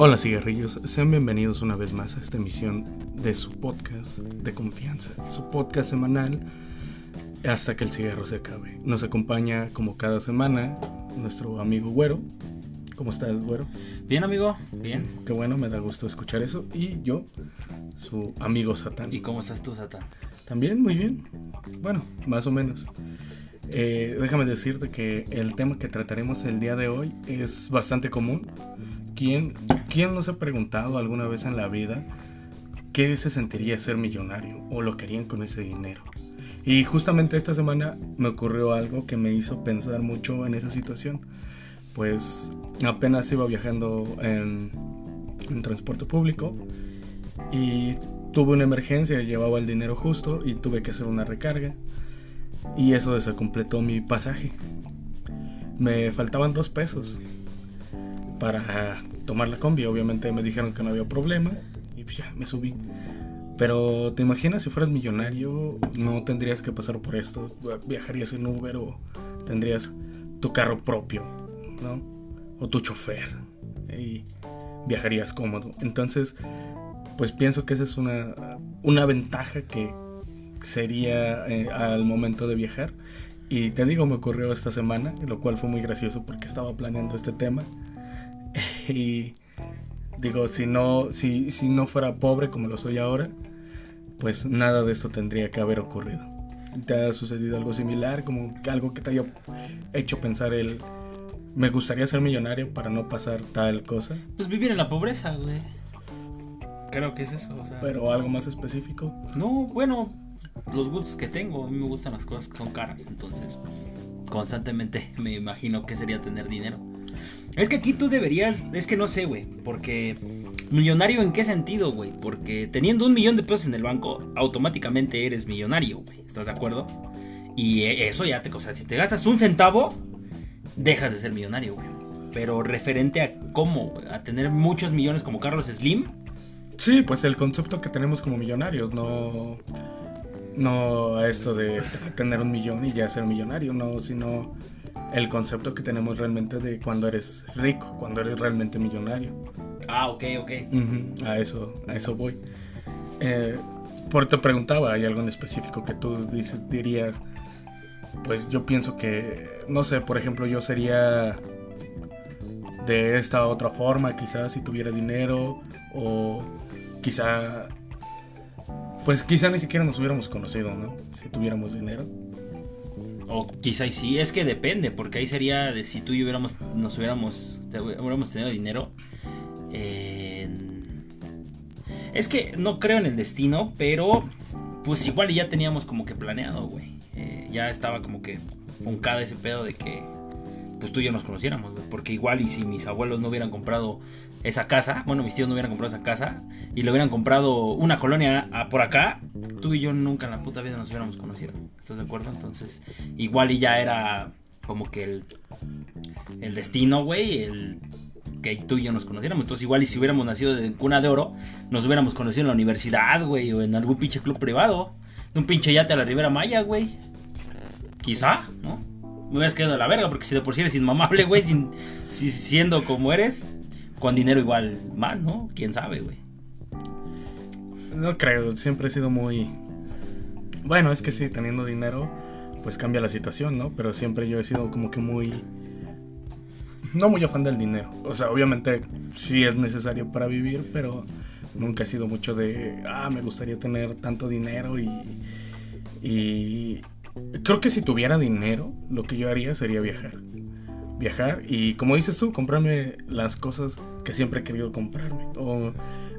Hola cigarrillos, sean bienvenidos una vez más a esta emisión de su podcast de confianza, su podcast semanal hasta que el cigarro se acabe. Nos acompaña como cada semana nuestro amigo Güero. ¿Cómo estás, Güero? Bien, amigo, bien. Qué bueno, me da gusto escuchar eso. Y yo, su amigo Satán. ¿Y cómo estás tú, Satán? También muy bien. Bueno, más o menos. Eh, déjame decirte que el tema que trataremos el día de hoy es bastante común. ¿Quién, ¿Quién nos ha preguntado alguna vez en la vida qué se sentiría ser millonario o lo querían con ese dinero? Y justamente esta semana me ocurrió algo que me hizo pensar mucho en esa situación. Pues apenas iba viajando en, en transporte público y tuve una emergencia, llevaba el dinero justo y tuve que hacer una recarga. Y eso desacompletó mi pasaje. Me faltaban dos pesos para tomar la combi. Obviamente me dijeron que no había problema y pues ya me subí. Pero te imaginas si fueras millonario, no tendrías que pasar por esto. Viajarías en Uber o tendrías tu carro propio, ¿no? O tu chofer. Y viajarías cómodo. Entonces, pues pienso que esa es una, una ventaja que sería eh, al momento de viajar. Y te digo, me ocurrió esta semana, lo cual fue muy gracioso porque estaba planeando este tema. y digo, si no, si, si no fuera pobre como lo soy ahora, pues nada de esto tendría que haber ocurrido. ¿Te ha sucedido algo similar? Como algo que te haya hecho pensar el... Me gustaría ser millonario para no pasar tal cosa. Pues vivir en la pobreza, güey. Creo que es eso. O sea... Pero algo más específico. No, bueno, los gustos que tengo. A mí me gustan las cosas que son caras. Entonces, constantemente me imagino que sería tener dinero. Es que aquí tú deberías, es que no sé, güey, porque millonario en qué sentido, güey, porque teniendo un millón de pesos en el banco, automáticamente eres millonario, güey, ¿estás de acuerdo? Y eso ya te, o sea, si te gastas un centavo, dejas de ser millonario, güey. Pero referente a cómo, a tener muchos millones como Carlos Slim. Sí, pues el concepto que tenemos como millonarios, no, no esto de tener un millón y ya ser millonario, no, sino el concepto que tenemos realmente de cuando eres rico, cuando eres realmente millonario. Ah, ok, ok. a eso, a eso voy. Eh, por te preguntaba, ¿hay algo en específico que tú dices, dirías? Pues yo pienso que, no sé, por ejemplo, yo sería de esta otra forma, quizás si tuviera dinero, o quizá, pues quizá ni siquiera nos hubiéramos conocido, ¿no? Si tuviéramos dinero. O quizá sí, es que depende, porque ahí sería de si tú y hubiéramos, nos hubiéramos, hubiéramos tenido dinero. Es que no creo en el destino, pero pues igual ya teníamos como que planeado, güey. Eh, ya estaba como que funcada ese pedo de que pues tú y yo nos conociéramos, güey. Porque igual y si mis abuelos no hubieran comprado esa casa, bueno, mis tíos no hubieran comprado esa casa y le hubieran comprado una colonia por acá, tú y yo nunca en la puta vida nos hubiéramos conocido. ¿Estás de acuerdo? Entonces, igual y ya era como que el, el destino, güey, el que tú y yo nos conociéramos. Entonces, igual y si hubiéramos nacido de cuna de oro, nos hubiéramos conocido en la universidad, güey, o en algún pinche club privado. De un pinche yate a la Ribera Maya, güey. Quizá, ¿no? Me hubieras quedado a la verga, porque si de por sí eres inmamable, güey, sin, siendo como eres, con dinero igual más, ¿no? Quién sabe, güey. No creo, siempre he sido muy... Bueno, es que sí, teniendo dinero, pues cambia la situación, ¿no? Pero siempre yo he sido como que muy... No muy afán del dinero. O sea, obviamente sí es necesario para vivir, pero nunca he sido mucho de, ah, me gustaría tener tanto dinero y... Y creo que si tuviera dinero, lo que yo haría sería viajar viajar y como dices tú, comprarme las cosas que siempre he querido comprarme. O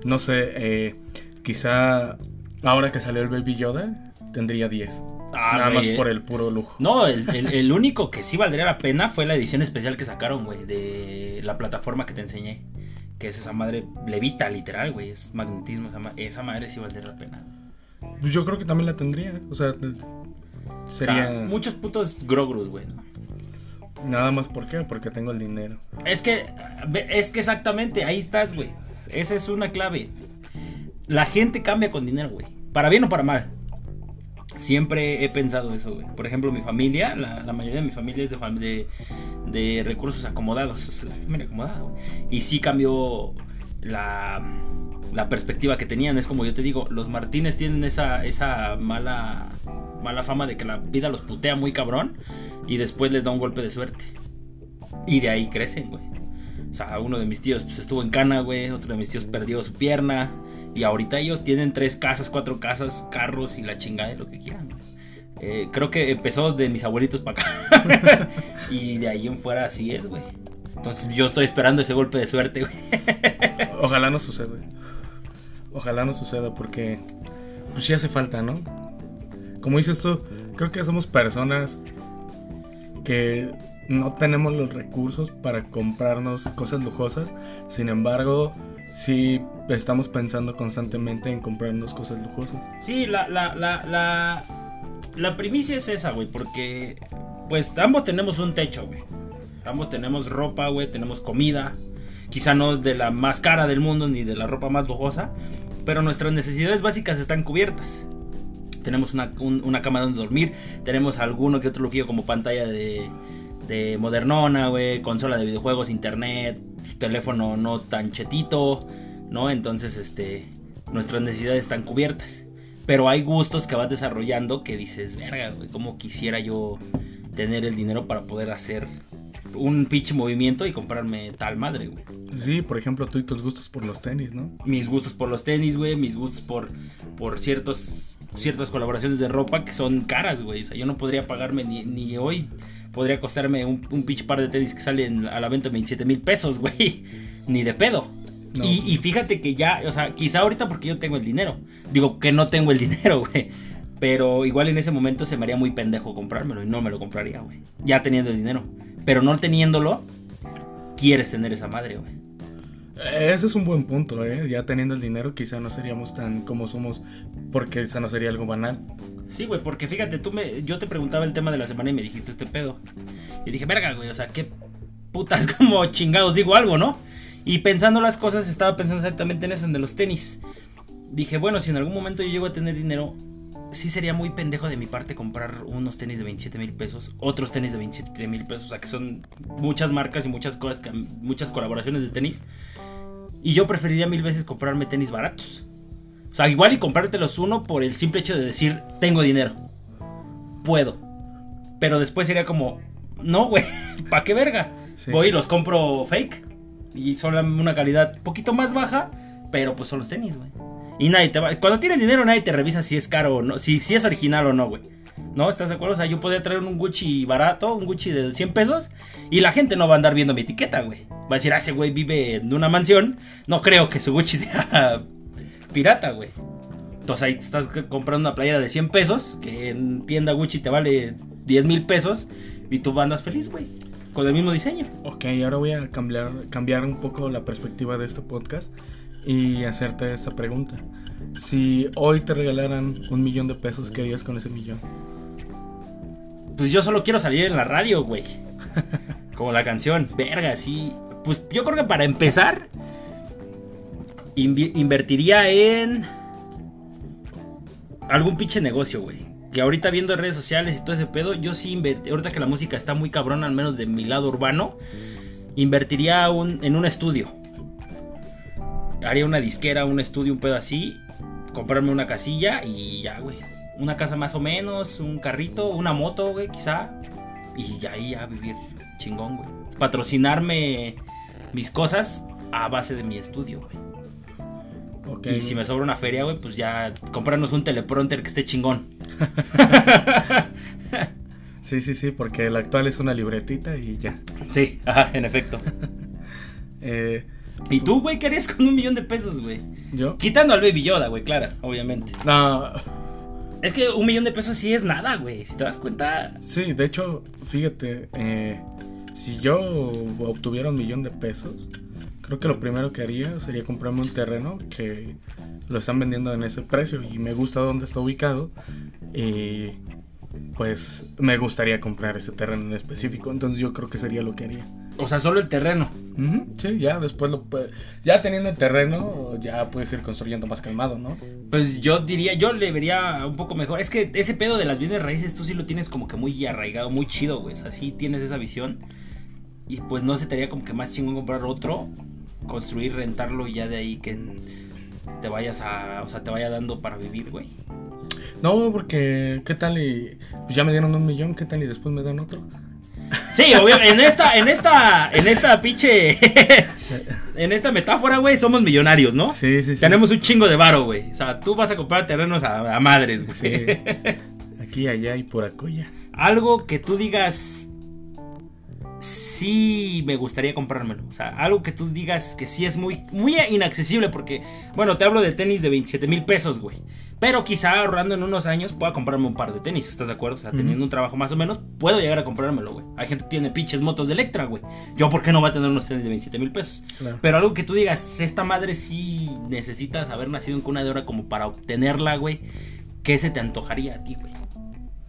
no sé, eh, quizá ahora que salió el Baby Yoda, tendría 10. Ah, Nada más por el puro lujo. No, el, único que sí valdría la pena fue la edición especial que sacaron, güey, de la plataforma que te enseñé. Que es esa madre levita, literal, güey. Es magnetismo. Esa, madre sí valdría la pena. Pues yo creo que también la tendría. O sea, sería. muchos putos grogrus, güey. Nada más, ¿por qué? Porque tengo el dinero. Es que, es que exactamente, ahí estás, güey. Esa es una clave. La gente cambia con dinero, güey. Para bien o para mal. Siempre he pensado eso, güey. Por ejemplo, mi familia, la, mayoría de mi familia es de, de, recursos acomodados. Es la familia acomodada, güey. Y sí cambió la, la perspectiva que tenían. Es como yo te digo, los Martínez tienen esa, esa mala, mala fama de que la vida los putea muy cabrón y después les da un golpe de suerte. Y de ahí crecen, güey. O sea, uno de mis tíos pues, estuvo en cana, güey. Otro de mis tíos perdió su pierna. Y ahorita ellos tienen tres casas, cuatro casas, carros y la chingada de lo que quieran. Eh, creo que empezó de mis abuelitos para acá. y de ahí en fuera así es, güey. Entonces yo estoy esperando ese golpe de suerte, güey. Ojalá no suceda. Ojalá no suceda porque pues sí hace falta, ¿no? Como dices tú, creo que somos personas que no tenemos los recursos para comprarnos cosas lujosas. Sin embargo, sí estamos pensando constantemente en comprarnos cosas lujosas. Sí, la, la, la, la, la primicia es esa, güey, porque pues ambos tenemos un techo, güey. Ambos tenemos ropa, güey, tenemos comida. Quizá no de la más cara del mundo ni de la ropa más lujosa, pero nuestras necesidades básicas están cubiertas. Tenemos una, un- una cama donde dormir, tenemos alguno que otro lujillo como pantalla de, de modernona, güey, consola de videojuegos, internet, teléfono no tan chetito, ¿no? Entonces, este, nuestras necesidades están cubiertas. Pero hay gustos que vas desarrollando que dices, verga, güey, cómo quisiera yo tener el dinero para poder hacer un pinche movimiento y comprarme tal madre, güey. Sí, por ejemplo, tú y tus gustos por los tenis, ¿no? Mis gustos por los tenis, güey, mis gustos por, por ciertos, ciertas colaboraciones de ropa que son caras, güey. O sea, yo no podría pagarme ni, ni hoy, podría costarme un, un pinche par de tenis que salen a la venta 27 mil pesos, güey. Ni de pedo. No. Y, y fíjate que ya, o sea, quizá ahorita porque yo tengo el dinero. Digo que no tengo el dinero, güey. Pero igual en ese momento se me haría muy pendejo comprármelo y no me lo compraría, güey. Ya teniendo el dinero. Pero no teniéndolo, quieres tener esa madre, güey. Ese es un buen punto, ¿eh? Ya teniendo el dinero quizá no seríamos tan como somos porque esa no sería algo banal. Sí, güey, porque fíjate, tú me, yo te preguntaba el tema de la semana y me dijiste este pedo. Y dije, verga, güey, o sea, qué putas como chingados digo algo, ¿no? Y pensando las cosas, estaba pensando exactamente en eso, en los tenis. Dije, bueno, si en algún momento yo llego a tener dinero, sí sería muy pendejo de mi parte comprar unos tenis de 27 mil pesos, otros tenis de 27 mil pesos, o sea, que son muchas marcas y muchas cosas, que- muchas colaboraciones de tenis. Y yo preferiría mil veces comprarme tenis baratos. O sea, igual y comprártelos uno por el simple hecho de decir, tengo dinero. Puedo. Pero después sería como, no, güey, ¿pa' qué verga? Sí. Voy y los compro fake. Y son una calidad poquito más baja, pero pues son los tenis, güey. Y nadie te va... Cuando tienes dinero nadie te revisa si es caro o no, si, si es original o no, güey. ¿No? ¿Estás de acuerdo? O sea, yo podría traer un Gucci barato, un Gucci de 100 pesos, y la gente no va a andar viendo mi etiqueta, güey. Va a decir, ah, ese güey vive en una mansión. No creo que su Gucci sea pirata, güey. Entonces ahí te estás comprando una playera de 100 pesos, que en tienda Gucci te vale 10 mil pesos, y tú andas feliz, güey. Con el mismo diseño. Ok, ahora voy a cambiar, cambiar un poco la perspectiva de este podcast y hacerte esta pregunta. Si hoy te regalaran un millón de pesos, ¿qué harías con ese millón? Pues yo solo quiero salir en la radio, güey. Como la canción, verga, sí. Pues yo creo que para empezar, invertiría en algún pinche negocio, güey. Que ahorita viendo redes sociales y todo ese pedo, yo sí invertiría, ahorita que la música está muy cabrona, al menos de mi lado urbano, invertiría en un estudio. Haría una disquera, un estudio, un pedo así, comprarme una casilla y ya, güey. Una casa más o menos, un carrito, una moto, güey, quizá. Y ya ahí a vivir chingón, güey. Patrocinarme mis cosas a base de mi estudio, güey. Ok. Y si me sobra una feria, güey, pues ya comprarnos un teleprompter que esté chingón. Sí, sí, sí, porque el actual es una libretita y ya. Sí, ajá, en efecto. Eh, ¿Y tú, güey, qué harías con un millón de pesos, güey? ¿Yo? Quitando al Baby Yoda, güey, claro, obviamente. No, Es que un millón de pesos sí es nada, güey. Si te das cuenta, sí, de hecho, fíjate, eh, si yo obtuviera un millón de pesos, creo que lo primero que haría sería comprarme un terreno que lo están vendiendo en ese precio y me gusta dónde está ubicado y pues me gustaría comprar ese terreno en específico, entonces yo creo que sería lo que haría. o sea, solo el terreno. Sí, ya después lo ya teniendo el terreno ya puedes ir construyendo más calmado, ¿no? Pues yo diría, yo le vería un poco mejor. Es que ese pedo de las bienes raíces tú sí lo tienes como que muy arraigado, muy chido, güey. O sea, sí tienes esa visión. Y pues no se te haría como que más chingón comprar otro. construir, rentarlo y ya de ahí que te vayas a, o sea, te vaya dando para vivir, güey. No, porque ¿qué tal y pues ya me dieron un millón, qué tal y después me dan otro? Sí, obvio, en esta, en esta, en esta pinche, en esta metáfora, güey, somos millonarios, ¿no? Sí, sí, sí. Tenemos un chingo de varo, güey. O sea, tú vas a comprar terrenos a, a madres, güey. Sí. Aquí, allá y por acuya. Algo que tú digas, sí me gustaría comprármelo. O sea, algo que tú digas que sí es muy, muy inaccesible porque, bueno, te hablo de tenis de 27 mil pesos, güey. Pero quizá ahorrando en unos años pueda comprarme un par de tenis, ¿estás de acuerdo? O sea, teniendo un trabajo más o menos, puedo llegar a comprármelo, güey. Hay gente que tiene pinches motos de Electra, güey. Yo, ¿por qué no voy a tener unos tenis de 27 mil pesos? Claro. Pero algo que tú digas, esta madre sí necesitas haber nacido en cuna de oro como para obtenerla, güey. ¿Qué se te antojaría a ti, güey?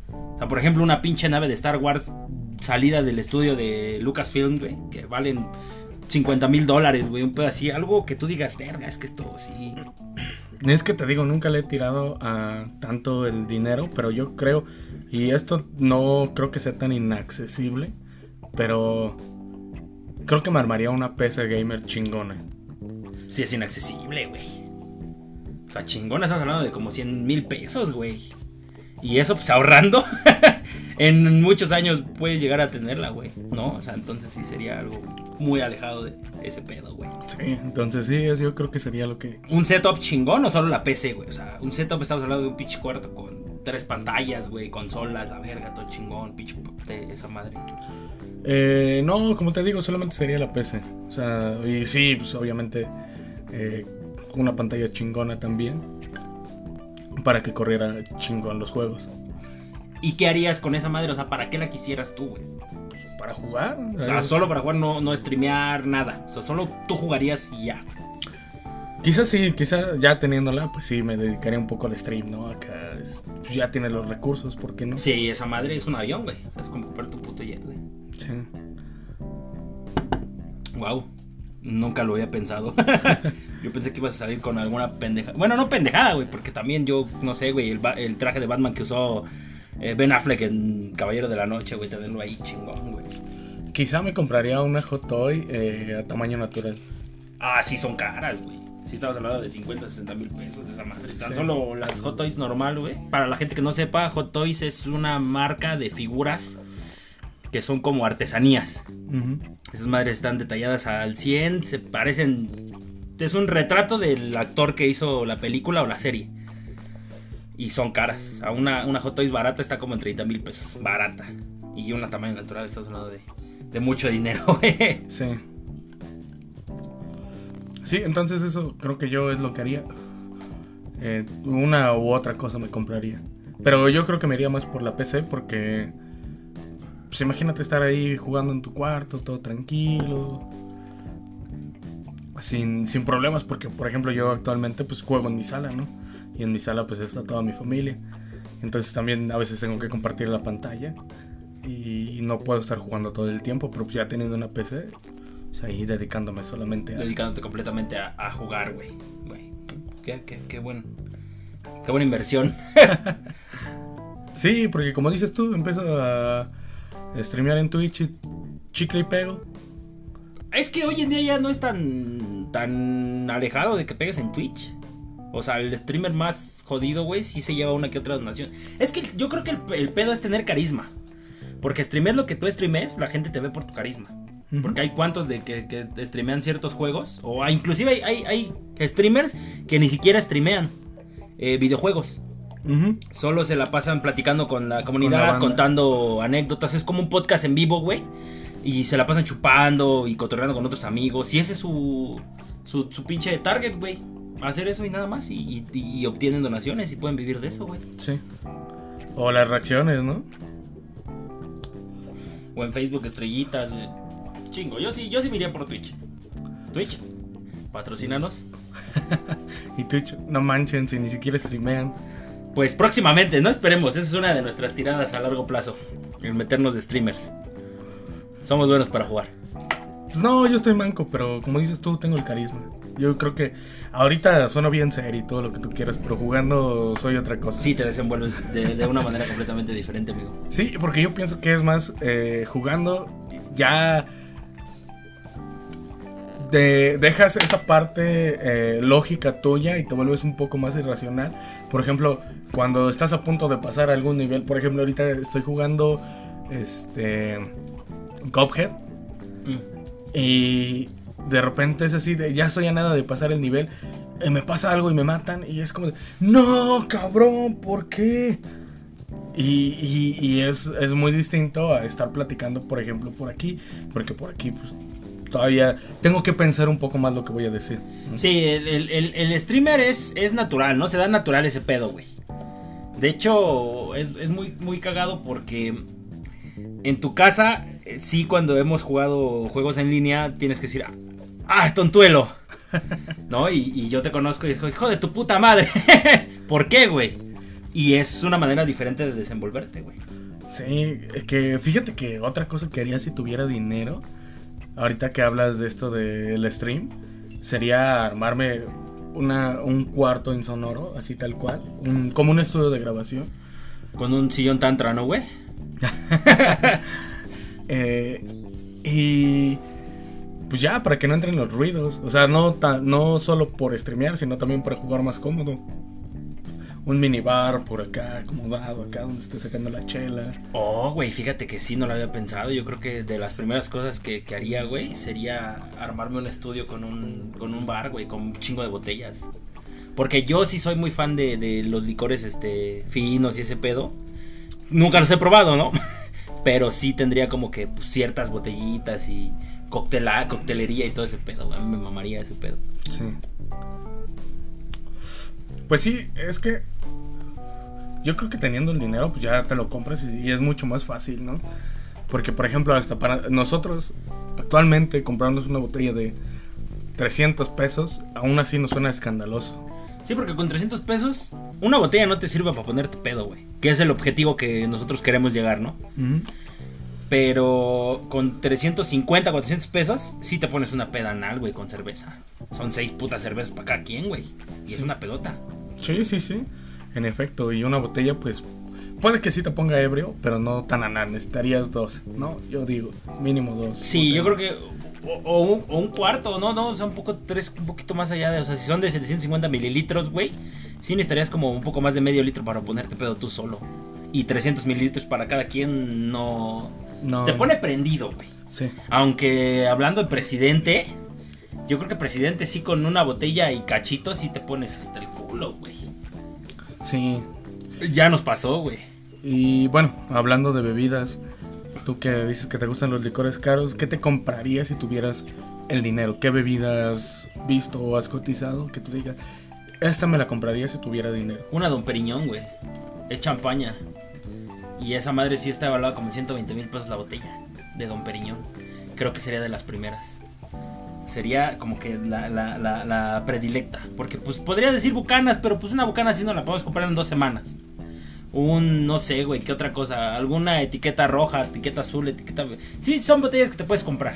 O sea, por ejemplo, una pinche nave de Star Wars salida del estudio de Lucasfilm, güey, que valen 50 mil dólares, güey, un pedo así, algo que tú digas, verga, es que esto sí. Es que te digo, nunca le he tirado a tanto el dinero, pero yo creo, y esto no creo que sea tan inaccesible, pero creo que me armaría una PC gamer chingona. Sí es inaccesible, güey. O sea, chingón, estás hablando de como 100 mil pesos, güey. Y eso, pues ahorrando, en muchos años puedes llegar a tenerla, güey. ¿No? O sea, entonces sí sería algo muy alejado de ese pedo, güey. Sí, entonces sí, es- yo creo que sería lo que... ¿Un setup chingón o solo la PC, güey? O sea, un setup estamos hablando de un pinche cuarto con tres pantallas, güey, consolas, la verga, todo chingón, pinche esa madre. Eh, no, como te digo, solamente sería la PC. O sea, y sí, pues obviamente eh, una pantalla chingona también. Para que corriera chingón los juegos. ¿Y qué harías con esa madre? O sea, ¿para qué la quisieras tú, güey? Para jugar. O sea, solo para jugar, no, no streamear, nada. O sea, solo tú jugarías y ya. Quizás sí, quizás ya teniéndola, pues sí, me dedicaría un poco al stream, ¿no? Acá es- pues ya tiene los recursos, ¿por qué no? Sí, esa madre es un avión, güey. O sea, es como comprar tu puto jet, güey. Sí. Wow. Nunca lo había pensado. yo pensé que ibas a salir con alguna pendeja. Bueno, no pendejada, güey, porque también yo, no sé, güey, el, el traje de Batman que usó eh, Ben Affleck en Caballero de la Noche, güey, tenerlo ahí chingón, güey. Quizá me compraría una Hot Toy eh, a tamaño natural. Ah, sí, son caras, güey. Sí, estamos hablando de 50, 60 mil pesos de esa madre. Tan Sí. solo las Hot Toys normal, güey. Para la gente que no sepa, Hot Toys es una marca de figuras que son como artesanías. Esas madres están detalladas al 100, se parecen... Es un retrato del actor que hizo la película o la serie. Y son caras. O sea, una, una Hot Toys barata está como en 30 mil pesos. Barata. Y una tamaño natural, estamos hablando de, de mucho dinero. Sí. Sí, entonces eso creo que yo es lo que haría. Eh, una u otra cosa me compraría. Pero yo creo que me iría más por la PC porque... Pues imagínate estar ahí jugando en tu cuarto, todo tranquilo. Sin, sin problemas porque, por ejemplo, yo actualmente pues juego en mi sala, ¿no? Y en mi sala pues está toda mi familia. Entonces también a veces tengo que compartir la pantalla. Y no puedo estar jugando todo el tiempo, pero pues ya teniendo una PC, pues ahí dedicándome solamente a... dedicándote completamente a, a jugar, güey. Güey, Qué, qué, qué buen. Qué buena inversión. Sí, porque como dices tú, empiezo a streamear en Twitch y chicle y pego. Es que hoy en día ya no es tan. tan alejado de que pegues en Twitch. O sea, el streamer más jodido, güey, sí se lleva una que otra donación. Es que yo creo que el, el pedo es tener carisma. Porque streamear lo que tú streames, la gente te ve por tu carisma. Porque hay cuantos de que, que streamean ciertos juegos. O inclusive hay, hay, hay streamers que ni siquiera streamean eh, videojuegos. Solo se la pasan platicando con la comunidad, Con la banda. contando anécdotas. Es como un podcast en vivo, güey. Y se la pasan chupando y cotorreando con otros amigos. Y ese es su, su, su pinche target, güey. Hacer eso y nada más. Y, y- y obtienen donaciones y pueden vivir de eso, güey. Sí. O las reacciones, ¿no? O en Facebook estrellitas. eh. Chingo. Yo sí, yo sí me iría por Twitch. Twitch. Patrocínanos. Y Twitch, no manchen si ni siquiera streamean. Pues próximamente, no esperemos. Esa es una de nuestras tiradas a largo plazo. El meternos de streamers. Somos buenos para jugar. Pues no, yo estoy manco, pero como dices tú, tengo el carisma. Yo creo que ahorita sueno bien serio y todo lo que tú quieras, pero jugando soy otra cosa. Sí, te desenvuelves de, de una manera completamente diferente, amigo. Sí, porque yo pienso que es más eh, jugando ya te dejas esa parte eh, lógica tuya y te vuelves un poco más irracional. Por ejemplo, cuando estás a punto de pasar algún nivel, por ejemplo, ahorita estoy jugando este Cuphead Mm. y de repente es así de ya estoy a nada de pasar el nivel, y me pasa algo y me matan y es como de, no, cabrón, ¿por qué? Y, y- y es, es muy distinto a estar platicando, por ejemplo, por aquí, porque por aquí pues, todavía tengo que pensar un poco más lo que voy a decir. Sí, el, el- el- el streamer es, es natural, ¿no? Se da natural ese pedo, güey. De hecho, es, es muy, muy cagado porque en tu casa, eh, sí, cuando hemos jugado juegos en línea, tienes que decir, ¡ah, tontuelo! ¿No? Y, y yo te conozco y digo, hijo de tu puta madre. ¿Por qué, güey? Y es una manera diferente de desenvolverte, güey. Sí, es que fíjate que otra cosa que haría si tuviera dinero, ahorita que hablas de esto del stream, sería armarme una, un cuarto insonoro, así tal cual, un, como un estudio de grabación. Con un sillón tantra, ¿no, güey? Eh, y pues ya, para que no entren los ruidos. O sea, no, ta- no solo por streamear, sino también para jugar más cómodo. Un minibar por acá, acomodado, acá donde esté sacando la chela. Oh, güey, fíjate que sí, no lo había pensado. Yo creo que de las primeras cosas que, que haría, güey, sería armarme un estudio con un, con un bar, güey, con un chingo de botellas. Porque yo sí soy muy fan de, de los licores este, finos y ese pedo. Nunca los he probado, ¿no? Pero sí tendría como que pues, ciertas botellitas y coctela, coctelería y todo ese pedo, güey. Me mamaría ese pedo. Sí. Pues sí, es que yo creo que teniendo el dinero, pues ya te lo compras y, y es mucho más fácil, ¿no? Porque, por ejemplo, hasta para nosotros, actualmente, comprarnos una botella de 300 pesos, aún así nos suena escandaloso. Sí, porque con 300 pesos, una botella no te sirve para ponerte pedo, güey. Que es el objetivo que nosotros queremos llegar, ¿no? Pero con 350, 400 pesos, sí te pones una peda anal, güey, con cerveza. Son seis putas cervezas para cada quien, güey. Y es una pedota. Sí, sí, sí. En efecto, y una botella, pues, puede que sí te ponga ebrio, pero no tan anal. Necesitarías dos, ¿no? Yo digo, mínimo dos. Sí, yo creo que. O, o un, o un cuarto, no, no, o sea, un poco, tres, un poquito más allá de. O sea, si son de 750 mililitros, güey, sí necesitarías como un poco más de medio litro para ponerte pedo tú solo. Y 300 mililitros para cada quien no. No. Te pone prendido, güey. Sí. Aunque hablando de presidente, yo creo que presidente sí con una botella y cachito sí te pones hasta el culo, güey. Sí. Ya nos pasó, güey. Y bueno, hablando de bebidas, tú que dices que te gustan los licores caros, ¿qué te comprarías si tuvieras el dinero? ¿Qué bebidas has visto o has cotizado que tú digas, esta me la compraría si tuviera dinero? Una Don Periñón, güey. Es champaña. Y esa madre sí está evaluada como en 120 mil pesos la botella de Don Periñón. Creo que sería de las primeras. Sería como que la, predilecta. Porque pues podría decir bucanas, pero pues una bucana sí no la podemos comprar en dos semanas. Un, no sé, güey, ¿qué otra cosa? Alguna etiqueta roja, etiqueta azul, etiqueta... Sí, son botellas que te puedes comprar.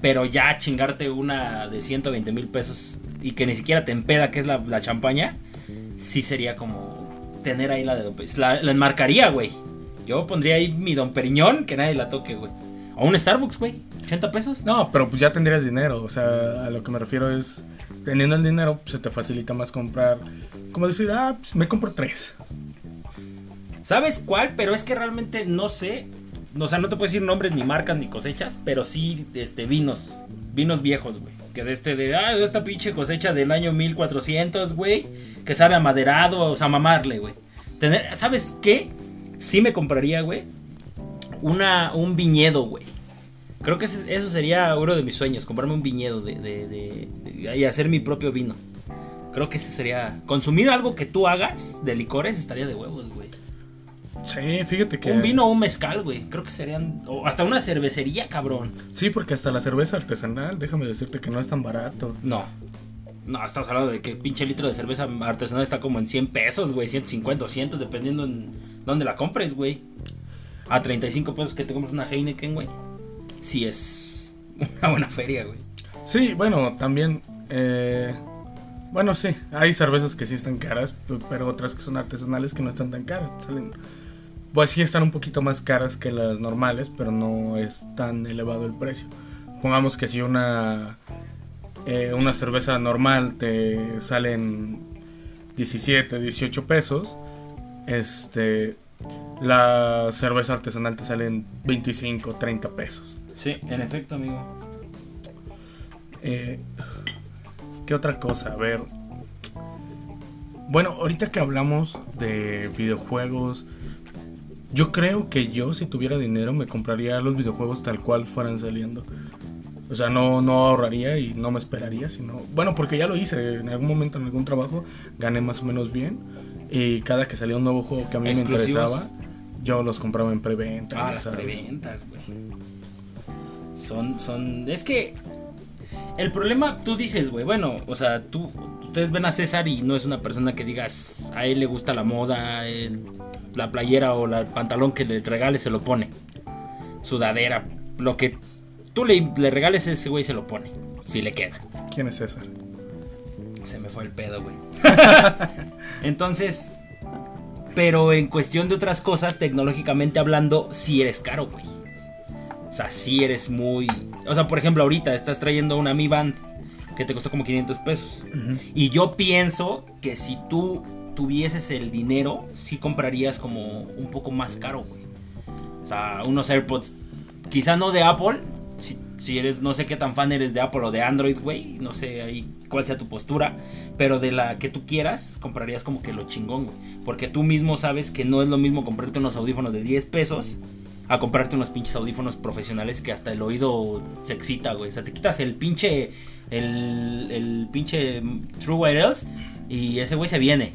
Pero ya chingarte una de 120 mil pesos y que ni siquiera te empeda, que es la, la champaña, sí sería como tener ahí la de Don. La, la enmarcaría, güey. Yo pondría ahí mi Don Periñón, que nadie la toque, güey. O un Starbucks, güey. 80 pesos. No, pero pues ya tendrías dinero, o sea, a lo que me refiero es, teniendo el dinero, pues, se te facilita más comprar, como decir, ah, pues me compro tres. ¿Sabes cuál? Pero es que realmente no sé. O sea, no te puedo decir nombres ni marcas ni cosechas, pero sí este vinos, vinos viejos, güey. Que de este de ah, de esta pinche cosecha del año 1400, güey, que sabe a maderado, o sea, mamarle, güey. ¿sabes qué? Sí me compraría, güey, una un viñedo, güey. Creo que ese- eso sería uno de mis sueños, comprarme un viñedo de, de- de- de- y hacer mi propio vino. Creo que ese sería consumir algo que tú hagas de licores estaría de huevos, güey. Sí, fíjate que... Un vino o un mezcal, güey. Creo que serían. O hasta una cervecería, cabrón. Sí, porque hasta la cerveza artesanal, déjame decirte que no es tan barato. No. No, estamos hablando de que pinche litro de cerveza artesanal está como en 100 pesos, güey. 150, 200, dependiendo en dónde la compres, güey. A 35 pesos que te compras una Heineken, güey. Sí es una buena feria, güey. Sí, bueno, también. eh, bueno, sí, hay cervezas que sí están caras, pero otras que son artesanales que no están tan caras. Salen, pues sí están un poquito más caras que las normales, pero no es tan elevado el precio. Pongamos que si una eh, una cerveza normal te salen 17, 18 pesos. Este, la cerveza artesanal te salen 25, 30 pesos. Sí, en efecto, amigo. Eh, ¿Qué otra cosa? A ver. Bueno, ahorita que hablamos de videojuegos, yo creo que yo si tuviera dinero me compraría los videojuegos tal cual fueran saliendo. O sea, no, no ahorraría y no me esperaría, sino... Bueno, porque ya lo hice, en algún momento en algún trabajo gané más o menos bien. Y cada que salía un nuevo juego que a mí me interesaba, yo los compraba en preventa. Ah, las preventas, güey. Son, son... Es que el problema, tú dices, güey, bueno, o sea, tú, ustedes ven a César y no es una persona que digas, a él le gusta la moda, la playera o el pantalón que le regale se lo pone. Sudadera, lo que tú le, le regales ese güey se lo pone, si le queda. ¿Quién es César? Se me fue el pedo, güey. Entonces, pero en cuestión de otras cosas, tecnológicamente hablando, sí eres caro, güey. O sea, sí eres muy... O sea, por ejemplo, ahorita estás trayendo una Mi Band que te costó como 500 pesos. Y yo pienso que si tú tuvieses el dinero, sí comprarías como un poco más caro, güey. O sea, unos AirPods, quizá no de Apple, si, eres, no sé qué tan fan eres de Apple o de Android, güey, no sé ahí cuál sea tu postura, pero de la que tú quieras, comprarías como que lo chingón, güey. Porque tú mismo sabes que no es lo mismo comprarte unos audífonos de 10 pesos a comprarte unos pinches audífonos profesionales que hasta el oído se excita, güey. O sea, te quitas el pinche. El, el pinche True Wireless y ese güey se viene.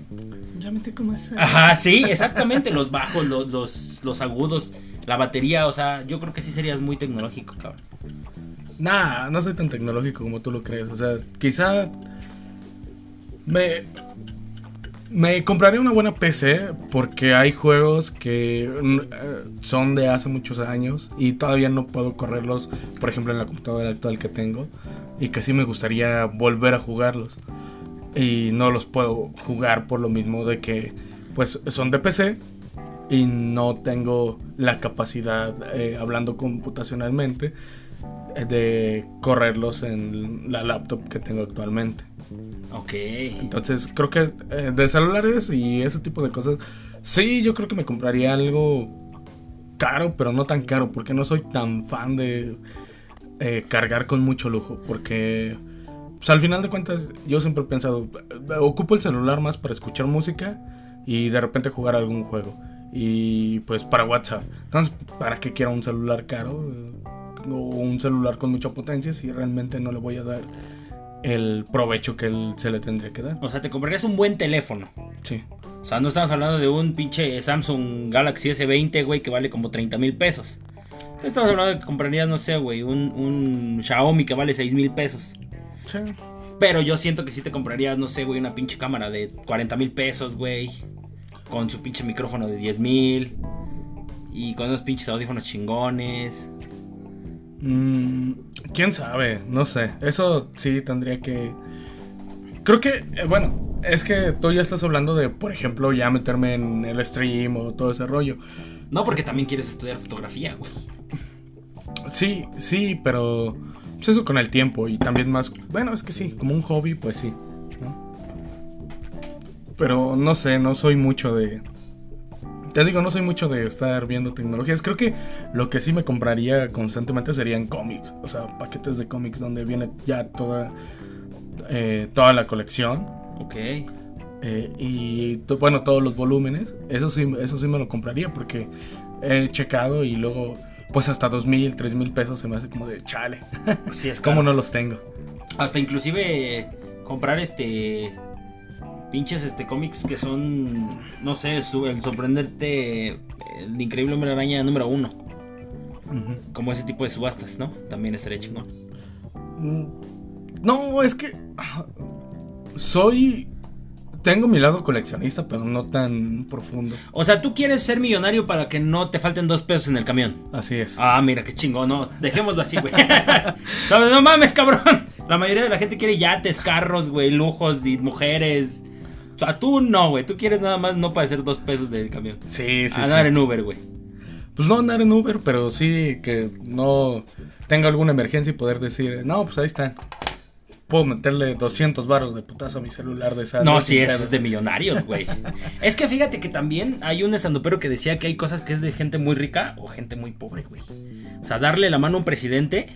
Ya me como esa. Ajá, sí, exactamente. los bajos, los, los, los, agudos, la batería, o sea, yo creo que sí serías muy tecnológico, cabrón. Nah, no soy tan tecnológico como tú lo crees. O sea, quizá. Me, me compraré una buena PC porque hay juegos que mm, eh, son de hace muchos años y todavía no puedo correrlos, por ejemplo, en la computadora actual que tengo y que sí me gustaría volver a jugarlos. Y no los puedo jugar por lo mismo de que pues son de PC y no tengo la capacidad, eh, hablando computacionalmente, de correrlos en la laptop que tengo actualmente. Ok. Entonces, creo que eh, de celulares y ese tipo de cosas, sí, yo creo que me compraría algo caro, pero no tan caro, porque no soy tan fan de eh, cargar con mucho lujo, porque pues, al final de cuentas yo siempre he pensado, ocupo el celular más para escuchar música y de repente jugar algún juego. Y pues para WhatsApp. Entonces, ¿para qué quiero un celular caro? O un celular con mucha potencia si realmente no le voy a dar el provecho que él se le tendría que dar. O sea, te comprarías un buen teléfono. Sí. O sea, no estamos hablando de un pinche Samsung Galaxy S20, güey, que vale como 30 mil pesos. Estamos hablando de que comprarías, no sé, güey, un, un Xiaomi que vale 6 mil pesos. Sí. Pero yo siento que sí te comprarías, no sé, güey, una pinche cámara de 40 mil pesos, güey. Con su pinche micrófono de 10 mil. Y con unos pinches audífonos chingones. Mm, Quién sabe, no sé. Eso sí tendría que. Creo que, eh, bueno, es que tú ya estás hablando de, por ejemplo, ya meterme en el stream o todo ese rollo. No, porque también quieres estudiar fotografía, güey. Sí, sí, pero. Pues eso con el tiempo y también más. Bueno, es que sí, como un hobby, pues sí. Pero no sé, no soy mucho de te digo, no soy mucho de estar viendo tecnologías. Creo que lo que sí me compraría constantemente serían cómics. O sea, paquetes de cómics donde viene ya toda, eh, toda la colección. Ok. Eh, y bueno, todos los volúmenes. Eso sí, eso sí me lo compraría porque he checado y luego, pues hasta dos mil, tres mil pesos se me hace como de chale. Sí, es como no los tengo. Hasta inclusive comprar este pinches este cómics que son, no sé, el sorprenderte, el increíble hombre araña número uno. Como ese tipo de subastas, ¿no? También estaría chingón. Mm, no, es que soy... Tengo mi lado coleccionista, pero no tan profundo. O sea, tú quieres ser millonario para que no te falten dos pesos en el camión. Así es. Ah, mira, qué chingón, no. Dejémoslo así, güey. No mames, cabrón. La mayoría de la gente quiere yates, carros, güey, lujos y mujeres sea, tú no, güey. Tú quieres nada más no padecer dos pesos del camión. Sí, sí, Andar en Uber, güey. Pues no andar en Uber, pero sí que no tenga alguna emergencia y poder decir, no, pues ahí están. puedo meterle 200 baros de putazo a mi celular de esa. No, sí, eso es de millonarios, güey. es que fíjate que también hay un estandopero que decía que hay cosas que es de gente muy rica o gente muy pobre, güey. O sea, darle la mano a un presidente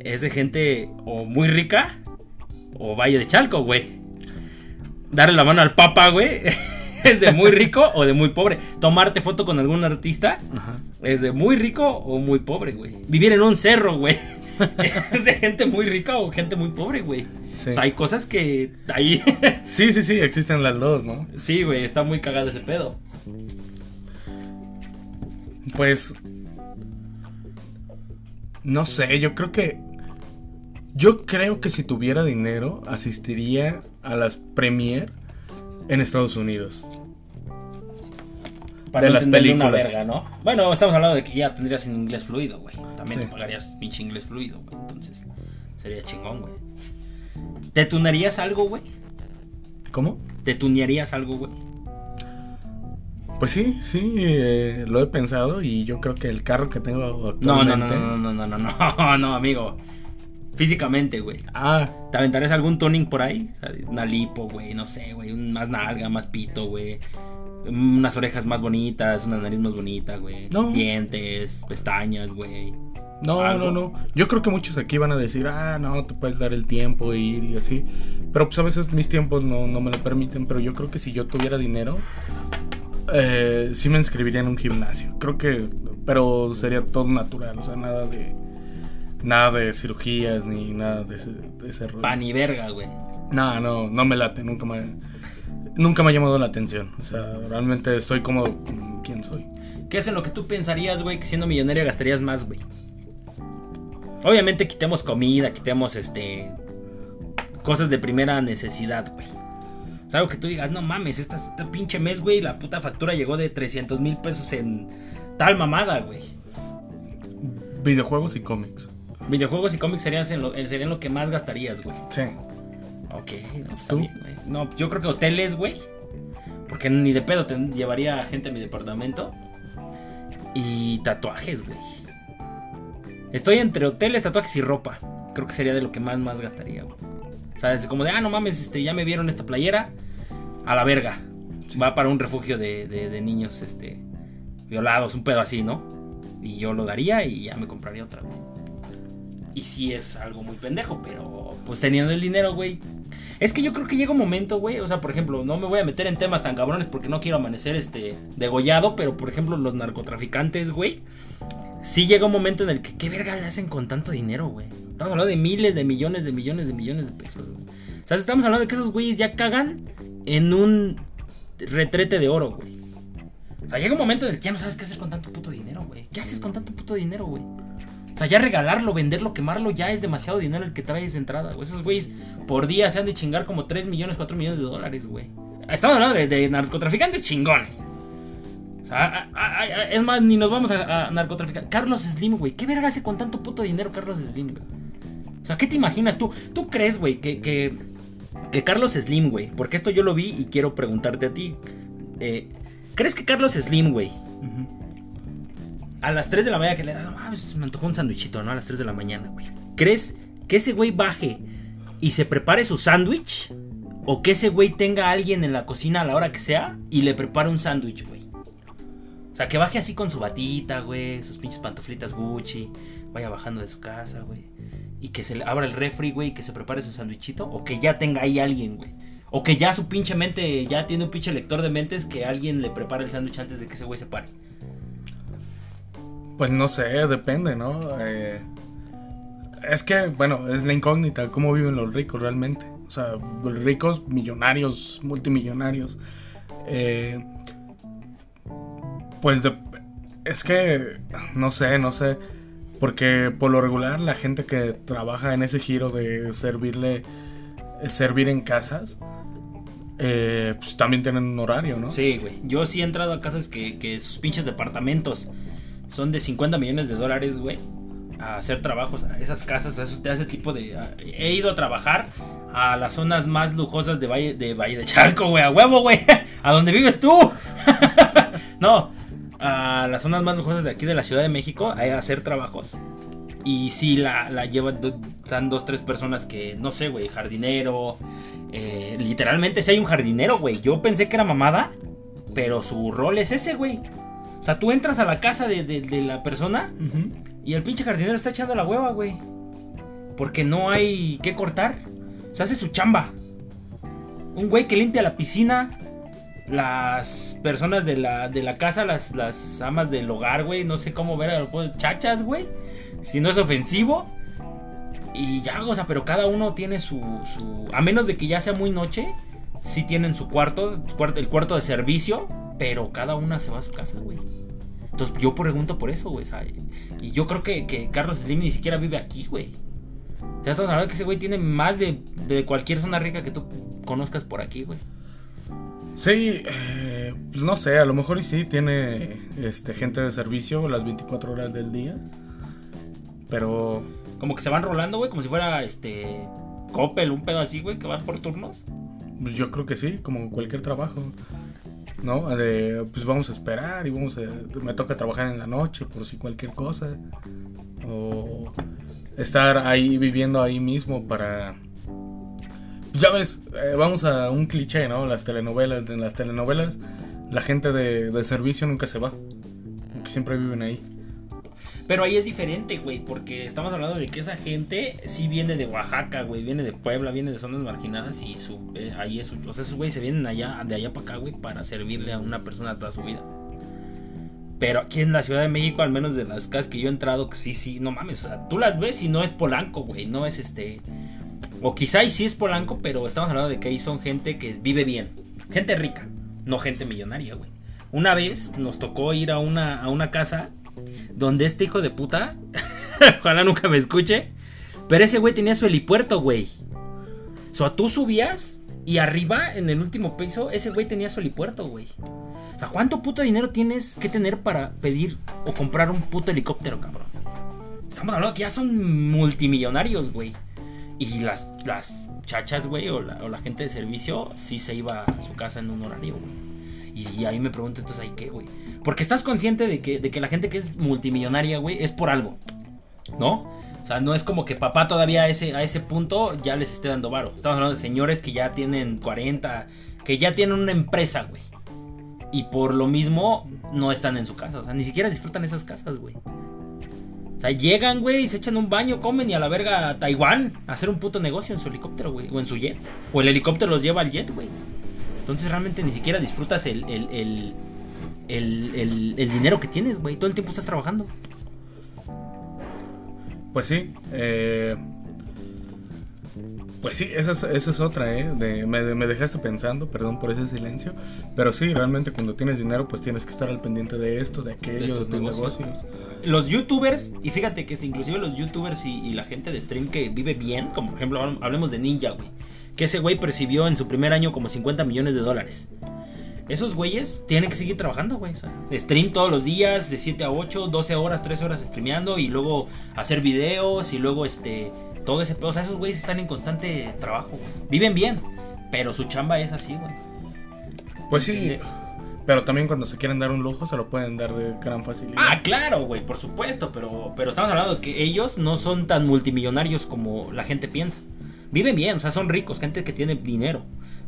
es de gente o muy rica o Valle de Chalco, güey. Darle la mano al papa, güey. es de muy rico o de muy pobre. Tomarte foto con algún artista Ajá. es de muy rico o muy pobre, güey. Vivir en un cerro, güey. es de gente muy rica o gente muy pobre, güey. Sí. O sea, hay cosas que ahí. sí, sí, sí, existen las dos, ¿no? sí, güey, está muy cagado ese pedo. Pues. No sé, yo creo que. Yo creo que si tuviera dinero, asistiría a las premier en Estados Unidos. Para De no las entenderle una películas. verga, ¿no? Bueno, estamos hablando de que ya tendrías un inglés fluido, güey. También Sí. te pagarías pinche inglés fluido, güey. Entonces, sería chingón, güey. ¿Te tunearías algo, güey? ¿Cómo? ¿Te tunearías algo, güey? Pues sí, sí, eh, lo he pensado y yo creo que el carro que tengo No, no, actualmente. no, no, no, no, no, no, no, amigo. Físicamente, güey. Ah, ¿Te aventarías algún tuning por ahí? O sea, una lipo, güey, no sé, güey. Más nalga, más pito, güey. Unas orejas más bonitas, una nariz más bonita, güey. No. Dientes, pestañas, güey. no, Algo. no, no. Yo creo que muchos aquí van a decir, ah, no, te puedes dar el tiempo de ir y así. Pero pues a veces mis tiempos no, no me lo permiten. Pero yo creo que si yo tuviera dinero, eh, sí me inscribiría en un gimnasio. Creo que, pero sería todo natural, o sea, nada de, nada de cirugías ni nada de ese, de ese rollo. Pa' ni verga, güey. No, no, no me late, nunca me, nunca me ha llamado la atención. O sea, realmente estoy cómodo con quien soy. ¿Qué es en lo que tú pensarías, güey, que siendo millonario gastarías más, güey? Obviamente quitemos comida, quitemos este cosas de primera necesidad, güey. O sea, algo que tú digas, no mames, esta, este pinche mes, güey, la puta factura llegó de 300 mil pesos en tal mamada, güey. Videojuegos y cómics. Videojuegos y cómics serían, en lo, eh, serían lo que más gastarías, güey. Sí. Ok, no, está ¿Tú? bien, güey. No, yo creo que hoteles, güey. Porque ni de pedo te llevaría gente a mi departamento. Y tatuajes, güey. Estoy entre hoteles, tatuajes y ropa. Creo que sería de lo que más, más gastaría, güey. O sea, es como de, ah, no mames, este, ya me vieron esta playera. A la verga. Sí. Va para un refugio de, de- de niños, este, violados, un pedo así, ¿no? Y yo lo daría y ya me compraría otra, güey. Y sí es algo muy pendejo, pero pues teniendo el dinero, güey. Es que yo creo que llega un momento, güey. O sea, por ejemplo, no me voy a meter en temas tan cabrones porque no quiero amanecer este degollado, pero por ejemplo, los narcotraficantes, güey. Sí llega un momento en el que, ¿qué verga le hacen con tanto dinero, güey? Estamos hablando de miles de millones de millones de millones de pesos, güey. O sea, estamos hablando de que esos güeyes ya cagan en un retrete de oro, güey. O sea, llega un momento en el que ya no sabes qué hacer con tanto puto dinero, güey. ¿Qué haces con tanto puto dinero, güey? O sea, ya regalarlo, venderlo, quemarlo, ya es demasiado dinero el que traes de entrada. Esos güeyes por día se han de chingar como 3 millones, 4 millones de dólares, güey. Estamos hablando de, narcotraficantes chingones. O sea, es más, ni nos vamos a, narcotraficar. Carlos Slim, güey. ¿Qué verga hace con tanto puto dinero Carlos Slim, güey? O sea, ¿qué te imaginas tú? ¿Tú crees, güey, que, que, Carlos Slim, güey? Porque esto yo lo vi y quiero preguntarte a ti. Eh, ¿Crees que Carlos Slim, güey, a las 3 de la mañana que le da, no mames, me antojó un sándwichito, ¿no? A las 3 de la mañana, güey. ¿Crees que ese güey baje y se prepare su sándwich? ¿O que ese güey tenga a alguien en la cocina a la hora que sea y le prepare un sándwich, güey? O sea, que baje así con su batita, güey, sus pinches pantuflitas Gucci, vaya bajando de su casa, güey. Y que se le abra el refri, güey, y que se prepare su sándwichito. O que ya tenga ahí alguien, güey. O que ya su pinche mente, ya tiene un pinche lector de mentes que alguien le prepare el sándwich antes de que ese güey se pare. Pues no sé, depende, ¿no? Eh, es que, bueno, es la incógnita, cómo viven los ricos realmente. O sea, ricos, millonarios, multimillonarios. Eh, pues de- es que, no sé, no sé. Porque por lo regular la gente que trabaja en ese giro de servirle, servir en casas, eh, pues también tienen un horario, ¿no? Sí, güey. Yo sí he entrado a casas que, que sus pinches departamentos son de 50 millones de dólares, güey. A hacer trabajos a esas casas, a, esos- a ese tipo de... he ido a trabajar a las zonas más lujosas de Valle de, Valle de Chalco, güey. A huevo, güey. A donde vives tú. no. A las zonas más lujosas de aquí de la Ciudad de México a hacer trabajos Y si la, la llevan, están dos, tres personas que, no sé, güey, jardinero. eh, literalmente, si hay un jardinero, güey. Yo pensé que era mamada, pero su rol es ese, güey. O sea, tú entras a la casa de, de- de la persona y el pinche jardinero está echando la hueva, güey. Porque no hay que cortar. O sea, hace su chamba. Un güey que limpia la piscina. Las personas de la, de la casa, las, las amas del hogar, güey. No sé cómo ver, pues, chachas, güey. Si no es ofensivo. Y ya, o sea, pero cada uno tiene su, su... A menos de que ya sea muy noche. Sí tienen su cuarto- el cuarto de servicio. Pero cada una se va a su casa, güey. Entonces yo pregunto por eso, güey. Y yo creo que, que Carlos Slim ni siquiera vive aquí, güey. Ya estamos hablando que ese güey tiene más de, de cualquier zona rica que tú conozcas por aquí, güey. Sí, eh, pues no sé, a lo mejor y sí tiene este, gente de servicio las 24 horas del día. Pero Como que se van rolando, güey, como si fuera este. Coppel, un pedo así, güey, que van por turnos. pues, yo creo que sí, como cualquier trabajo. ¿No? De, pues vamos a esperar y vamos a... Me toca trabajar en la noche por si cualquier cosa. O estar ahí viviendo ahí mismo para... Ya ves, eh, vamos a un cliché, ¿no? Las telenovelas. En las telenovelas la gente de, de servicio nunca se va. Porque siempre viven ahí. Pero ahí es diferente, güey, porque estamos hablando de que esa gente sí viene de Oaxaca, güey, viene de Puebla, viene de zonas marginadas y su, eh, ahí es, o sea, esos güeyes se vienen allá, de allá para acá, güey, para servirle a una persona toda su vida. Pero aquí en la Ciudad de México, al menos de las casas que yo he entrado, sí, sí, no mames, o sea, tú las ves y no es Polanco, güey, no es este... O quizá sí es Polanco, pero estamos hablando de que ahí son gente que vive bien, gente rica, no gente millonaria, güey. Una vez nos tocó ir a una, a una casa donde este hijo de puta, ojalá nunca me escuche, pero ese güey tenía su helipuerto, güey. O sea, tú subías y arriba, en el último piso, ese güey tenía su helipuerto, güey. O sea, ¿cuánto puto dinero tienes que tener para pedir o comprar un puto helicóptero, cabrón? Estamos hablando que ya son multimillonarios, güey. Y las, las chachas, güey, o la, gente de servicio, sí se iba a su casa en un horario, güey. Y, ahí me pregunto, entonces, ¿ahí qué, güey? Porque estás consciente de que, de que la gente que es multimillonaria, güey, es por algo. ¿No? O sea, no es como que papá todavía a ese, a ese punto ya les esté dando varo. Estamos hablando de señores que ya tienen 40, que ya tienen una empresa, güey. Y por lo mismo no están en su casa. O sea, ni siquiera disfrutan esas casas, güey. O sea, llegan, güey, se echan un baño, comen y a la verga a Taiwán hacer un puto negocio en su helicóptero, güey. O en su jet. O el helicóptero los lleva al jet, güey. Entonces realmente ni siquiera disfrutas el, el, el, el- el dinero que tienes, güey. Todo el tiempo estás trabajando. Pues sí, eh, pues sí, esa es, esa es otra, ¿eh? De- me, me dejaste pensando, perdón por ese silencio, pero sí, realmente cuando tienes dinero, pues tienes que estar al pendiente de esto, de aquello, de tus tus negocios. negocios. Los youtubers, y fíjate que inclusive los youtubers y, y la gente de stream que vive bien, como por ejemplo habl- hablemos de Ninja, güey. Que ese güey percibió en su primer año como 50 millones de dólares. Esos güeyes tienen que seguir trabajando, güey. sea, stream todos los días, de 7 a 8, 12 horas, 13 horas streameando y luego hacer videos y luego este. Todo ese pedo. O sea, esos güeyes están en constante trabajo, güey. Viven bien, pero su chamba es así, güey. Pues sí, pero también cuando se quieren dar un lujo, se lo pueden dar de gran facilidad. Ah, claro, güey, por supuesto, pero, pero estamos hablando de que ellos no son tan multimillonarios como la gente piensa. Viven bien, o sea, son ricos, gente que tiene dinero.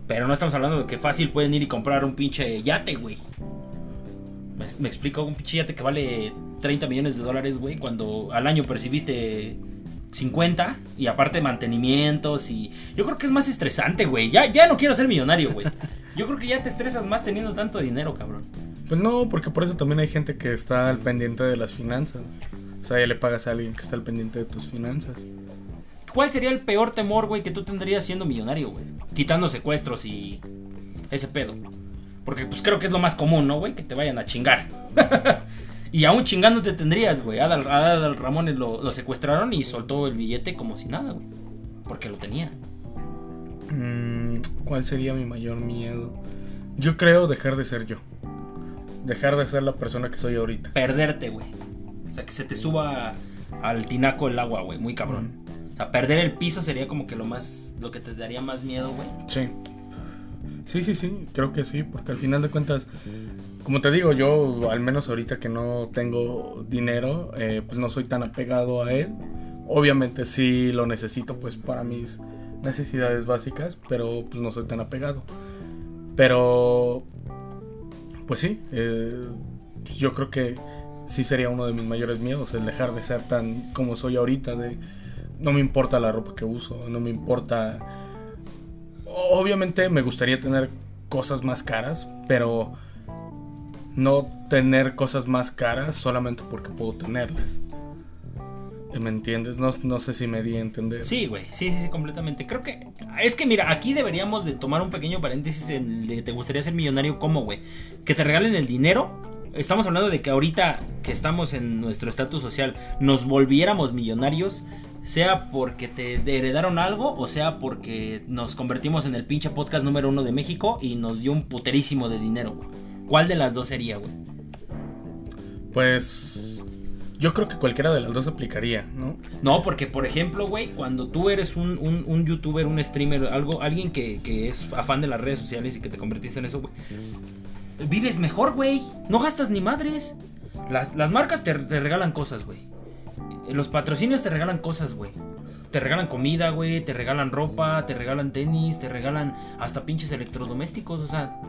Pero no estamos hablando de que fácil pueden ir y comprar un pinche yate, güey. Me, me explico, un pinche yate que vale 30 millones de dólares, güey, cuando al año percibiste 50 y aparte mantenimientos y... Yo creo que es más estresante, güey. Ya, ya no quiero ser millonario, güey. Yo creo que ya te estresas más teniendo tanto dinero, cabrón. Pues no, porque por eso también hay gente que está al pendiente de las finanzas. O sea, ya le pagas a alguien que está al pendiente de tus finanzas. ¿Cuál sería el peor temor, güey, que tú tendrías siendo millonario, güey? Quitando secuestros y ese pedo. Porque pues creo que es lo más común, ¿no, güey? Que te vayan a chingar. y aún chingando te tendrías, güey. Adal, Adal Ramones lo, lo secuestraron y soltó el billete como si nada, güey. Porque lo tenía. Mm, ¿Cuál sería mi mayor miedo? Yo creo dejar de ser yo. Dejar de ser la persona que soy ahorita. Perderte, güey. O sea, que se te suba al tinaco el agua, güey. Muy cabrón. O sea, perder el piso sería como que lo más... Lo que te daría más miedo, güey. Sí. Sí, sí, sí, creo que sí, porque al final de cuentas como te digo, yo al menos ahorita que no tengo dinero, eh, pues no soy tan apegado a él. Obviamente sí lo necesito pues para mis necesidades básicas, pero pues no soy tan apegado. Pero, pues sí, eh, yo creo que sí sería uno de mis mayores miedos, el dejar de ser tan como soy ahorita, de no me importa la ropa que uso, no me importa... Obviamente me gustaría tener cosas más caras, pero no tener cosas más caras solamente porque puedo tenerlas. ¿Me entiendes? No, no sé si me di a entender. Sí, güey, sí, sí, sí, completamente. Creo que... Es que mira, aquí deberíamos de tomar un pequeño paréntesis en de te gustaría ser millonario como, güey. Que te regalen el dinero. Estamos hablando de que ahorita que estamos en nuestro estatus social nos volviéramos millonarios sea porque te heredaron algo o sea porque nos convertimos en el pinche podcast número uno de México y nos dio un puterísimo de dinero, güey. ¿Cuál de las dos sería, güey? Pues yo creo que cualquiera de las dos aplicaría, ¿no? No, porque por ejemplo, güey, cuando tú eres un, un, un youtuber, un streamer, algo, alguien que, que, es afán de las redes sociales y que te convertiste en eso, güey, vives mejor, güey. No gastas ni madres. Las, las marcas te, te regalan cosas, güey. Los patrocinios te regalan cosas, güey. Te regalan comida, güey, te regalan ropa, te regalan tenis, te regalan hasta pinches electrodomésticos. O sea,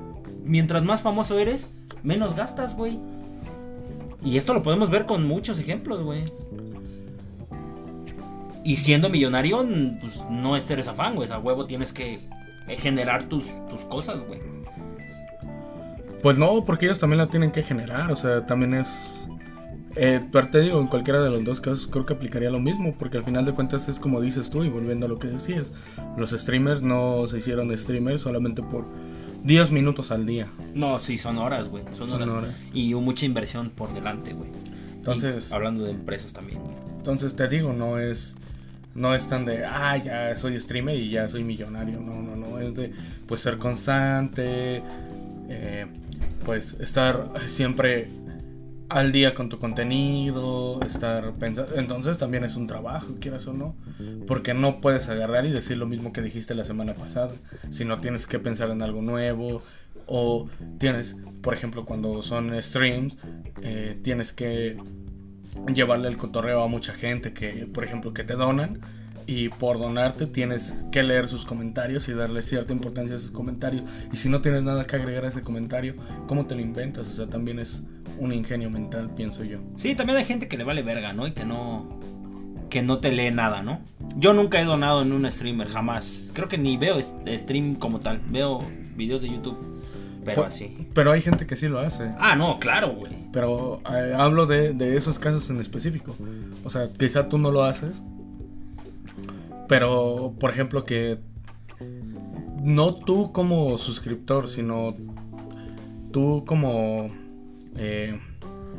mientras más famoso eres, menos gastas, güey. Y esto lo podemos ver con muchos ejemplos, güey. Y siendo millonario, pues no eres afán, güey. A huevo tienes que generar tus, tus cosas, güey. Pues no, porque ellos también la tienen que generar. O sea, también es eh, pero te digo, en cualquiera de los dos casos creo que aplicaría lo mismo, porque al final de cuentas es como dices tú, y volviendo a lo que decías, los streamers no se hicieron streamers solamente por 10 minutos al día. No, sí, son horas, güey, son, son, horas. horas. Y mucha inversión por delante, güey. Entonces... Y hablando de empresas también, güey. Entonces te digo, no es... No es tan de, ah, ya soy streamer y ya soy millonario. No, no, no. Es de, pues, ser constante. Eh, pues, estar siempre al día con tu contenido, estar pensando. Entonces también es un trabajo, quieras o no. Porque no puedes agarrar y decir lo mismo que dijiste la semana pasada. Sino tienes que pensar en algo nuevo. O tienes, por ejemplo, cuando son streams, eh, tienes que llevarle el cotorreo a mucha gente que, por ejemplo, que te donan. Y por donarte tienes que leer sus comentarios y darle cierta importancia a sus comentarios. Y si no tienes nada que agregar a ese comentario, ¿cómo te lo inventas? O sea, también es un ingenio mental, pienso yo. Sí, también hay gente que le vale verga, ¿no? Y que no que no te lee nada, ¿no? Yo nunca he donado en un streamer, jamás. Creo que ni veo stream como tal. Veo videos de YouTube, pero Pues, así. Pero hay gente que sí lo hace. Ah, no, claro, güey. Pero eh, hablo de, de esos casos en específico. O sea, quizá tú no lo haces. Pero, por ejemplo, que no tú como suscriptor, sino tú como... eh,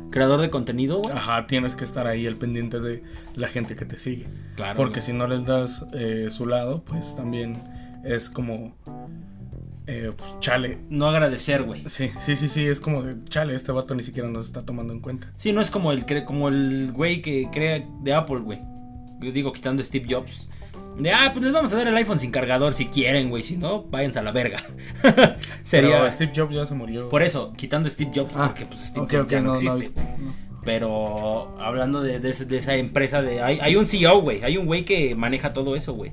Creador de contenido, güey. Ajá, tienes que estar ahí al pendiente de la gente que te sigue. Claro. Porque güey. si no les das eh, su lado, pues también es como... eh, pues chale. No agradecer, güey. Sí, sí, sí, sí, es como de chale, este vato ni siquiera nos está tomando en cuenta. Sí, no es como el como el güey que crea de Apple, güey. Yo digo, quitando Steve Jobs. De, ah, pues les vamos a dar el iPhone sin cargador si quieren, güey. Si no, váyanse a la verga. Sería. Pero Steve Jobs ya se murió. Por eso, quitando Steve Jobs, Ah, porque pues Steve Jobs ya no, existe. no. Pero hablando de, de ese- de esa empresa, de hay, hay un CEO, güey. Hay un güey que maneja todo eso, güey.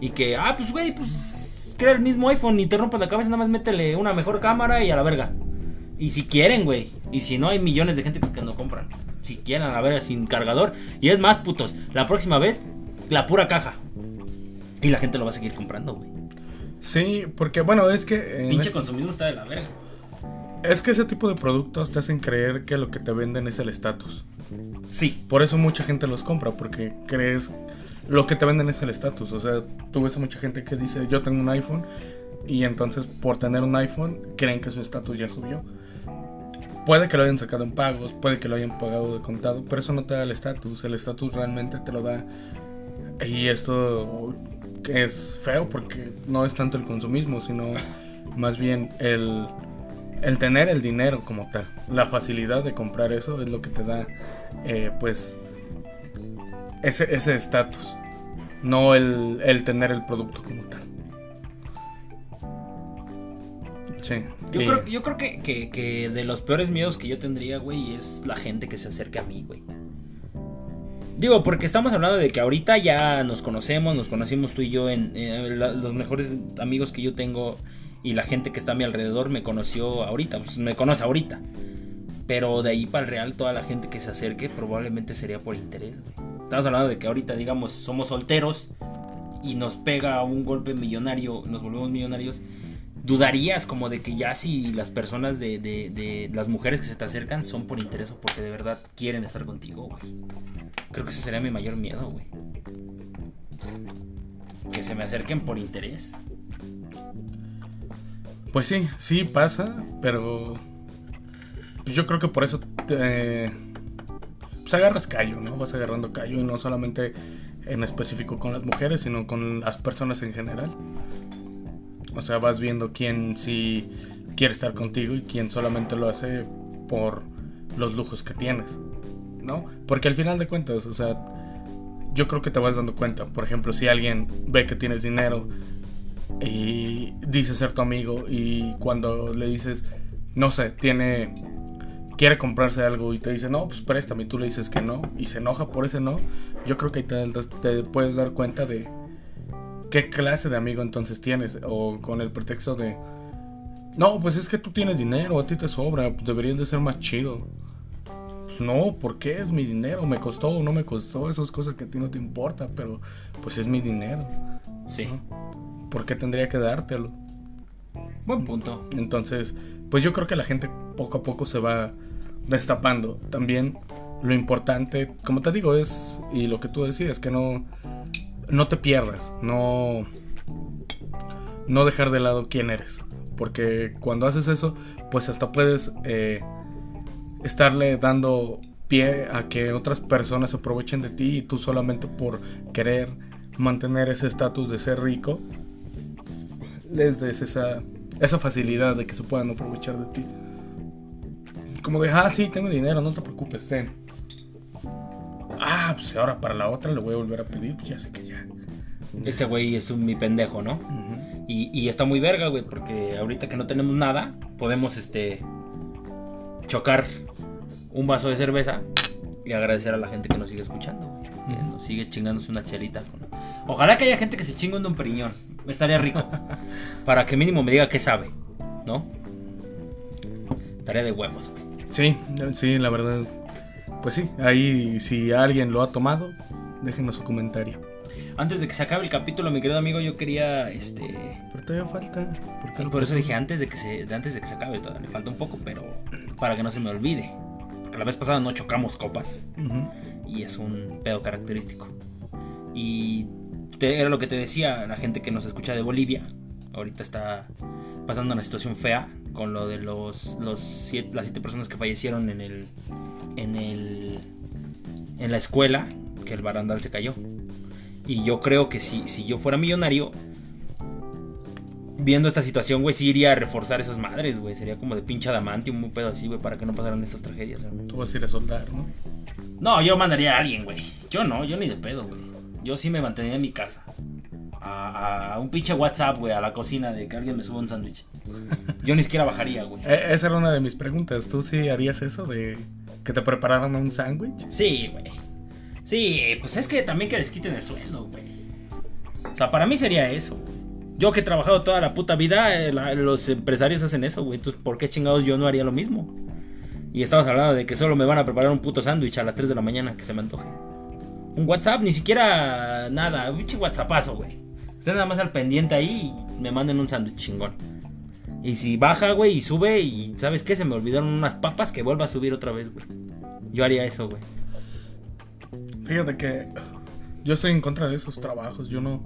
Y que, ah, pues, güey, pues crea el mismo iPhone y te rompas la cabeza, nada más métele una mejor cámara y a la verga. Y si quieren, güey. Y si no, hay millones de gente que no compran. Si quieren, a la verga, sin cargador. Y es más, putos, la próxima vez, la pura caja. Y la gente lo va a seguir comprando, güey. Sí, porque bueno, es que... Pinche este- consumismo está de la verga. Es que ese tipo de productos te hacen creer que lo que te venden es el estatus. Sí. Por eso mucha gente los compra, porque crees lo que te venden es el estatus. O sea, tú ves a mucha gente que dice yo tengo un iPhone y entonces por tener un iPhone creen que su estatus ya subió. Puede que lo hayan sacado en pagos, puede que lo hayan pagado de contado, pero eso no te da el estatus. El estatus realmente te lo da. Y esto es feo porque no es tanto el consumismo, sino más bien el, el tener el dinero como tal. La facilidad de comprar eso es lo que te da, eh, pues, ese ese estatus. No el, el tener el producto como tal. Sí. Yo creo, yo creo que, que- que de los peores miedos que yo tendría, güey, es la gente que se acerque a mí, güey. Digo, porque estamos hablando de que ahorita ya nos conocemos, nos conocimos tú y yo en los mejores amigos que yo tengo y la gente que está a mi alrededor me conoció ahorita, pues me conoce ahorita. Pero de ahí para el real, toda la gente que se acerque probablemente sería por interés. Estamos hablando de que ahorita, digamos, somos solteros y nos pega un golpe millonario, nos volvemos millonarios. Dudarías como de que ya si las personas de, de- de las mujeres que se te acercan son por interés o porque de verdad quieren estar contigo, güey. Creo que ese sería mi mayor miedo, güey. Que se me acerquen por interés. Pues sí, sí pasa, pero pues yo creo que por eso te, pues agarras callo, ¿no? Vas agarrando callo y no solamente en específico con las mujeres, sino con las personas en general. O sea, vas viendo quién sí quiere estar contigo y quién solamente lo hace por los lujos que tienes, ¿no? Porque al final de cuentas, o sea, yo creo que te vas dando cuenta. Por ejemplo, si alguien ve que tienes dinero y dice ser tu amigo y cuando le dices, no sé, tiene quiere comprarse algo y te dice, no, pues préstame, y tú le dices que no, y se enoja por ese no, yo creo que ahí te, te puedes dar cuenta de qué clase de amigo entonces tienes, o con el pretexto de, no, pues es que tú tienes dinero, a ti te sobra, pues deberías de ser más chido. Pues no, ¿por qué? Es mi dinero, me costó o no me costó, eso es cosa que a ti no te importa, pero pues es mi dinero. Sí. ¿no? ¿Por qué tendría que dártelo? Buen punto. Entonces, pues yo creo que la gente poco a poco se va destapando. También lo importante, como te digo, es, y lo que tú decías, que no, no te pierdas, no, no dejar de lado quién eres. Porque cuando haces eso, pues hasta puedes eh, estarle dando pie a que otras personas aprovechen de ti y tú solamente por querer mantener ese estatus de ser rico, les des esa, esa facilidad de que se puedan aprovechar de ti. Como de, ah, sí, tengo dinero, no te preocupes, ten. Ah, pues ahora para la otra le voy a volver a pedir, pues ya sé que ya. Este güey es un mi pendejo, ¿no? Y, y está muy verga, güey, porque ahorita que no tenemos nada, podemos, este, chocar un vaso de cerveza y agradecer a la gente que nos sigue escuchando, güey, que nos sigue chingándose una chelita. con- Ojalá que haya gente que se chingue un Don Periñón, estaría rico, para que mínimo me diga qué sabe, ¿no? Estaría de huevos, güey. Sí, sí, la verdad es. Pues sí, ahí si alguien lo ha tomado, déjenos su comentario. Antes de que se acabe el capítulo, mi querido amigo, yo quería, este... Pero todavía falta. ¿Por, qué lo Por eso dije antes de que se, antes de que se acabe, todavía le falta un poco, pero para que no se me olvide. Porque la vez pasada no chocamos copas y es un pedo característico. Y te- era lo que te decía, la gente que nos escucha de Bolivia, ahorita está pasando una situación fea con lo de los, los siete- las siete personas que fallecieron en el, en el, en la escuela, que el barandal se cayó. Y yo creo que si, si yo fuera millonario, viendo esta situación, güey, sí iría a reforzar esas madres, güey. Sería como de pinche adamantium, un pedo así, güey, para que no pasaran estas tragedias. Tú vas a ir a soldar, ¿no? No, yo mandaría a alguien, güey. Yo no, yo ni de pedo, güey. Yo sí me mantendría en mi casa. A, a un pinche WhatsApp, güey, a la cocina de que alguien me suba un sándwich. Yo ni siquiera bajaría, güey. E- esa era una de mis preguntas. ¿Tú sí harías eso de que te prepararan un sándwich? Sí, güey. Sí, pues es que también que les quiten el sueldo, güey. O sea, para mí sería eso. Yo que he trabajado toda la puta vida, eh, los empresarios hacen eso, güey. Entonces, ¿por qué chingados yo no haría lo mismo? Y estamos hablando de que solo me van a preparar un puto sándwich a las 3 de la mañana que se me antoje. Un WhatsApp, ni siquiera nada. Un WhatsAppazo, güey. Estén nada más al pendiente ahí y me manden un sándwich chingón. Y si baja, güey, y sube y ¿sabes qué? Se me olvidaron unas papas que vuelva a subir otra vez, güey. Yo haría eso, güey. Fíjate que yo estoy en contra de esos trabajos. Yo no.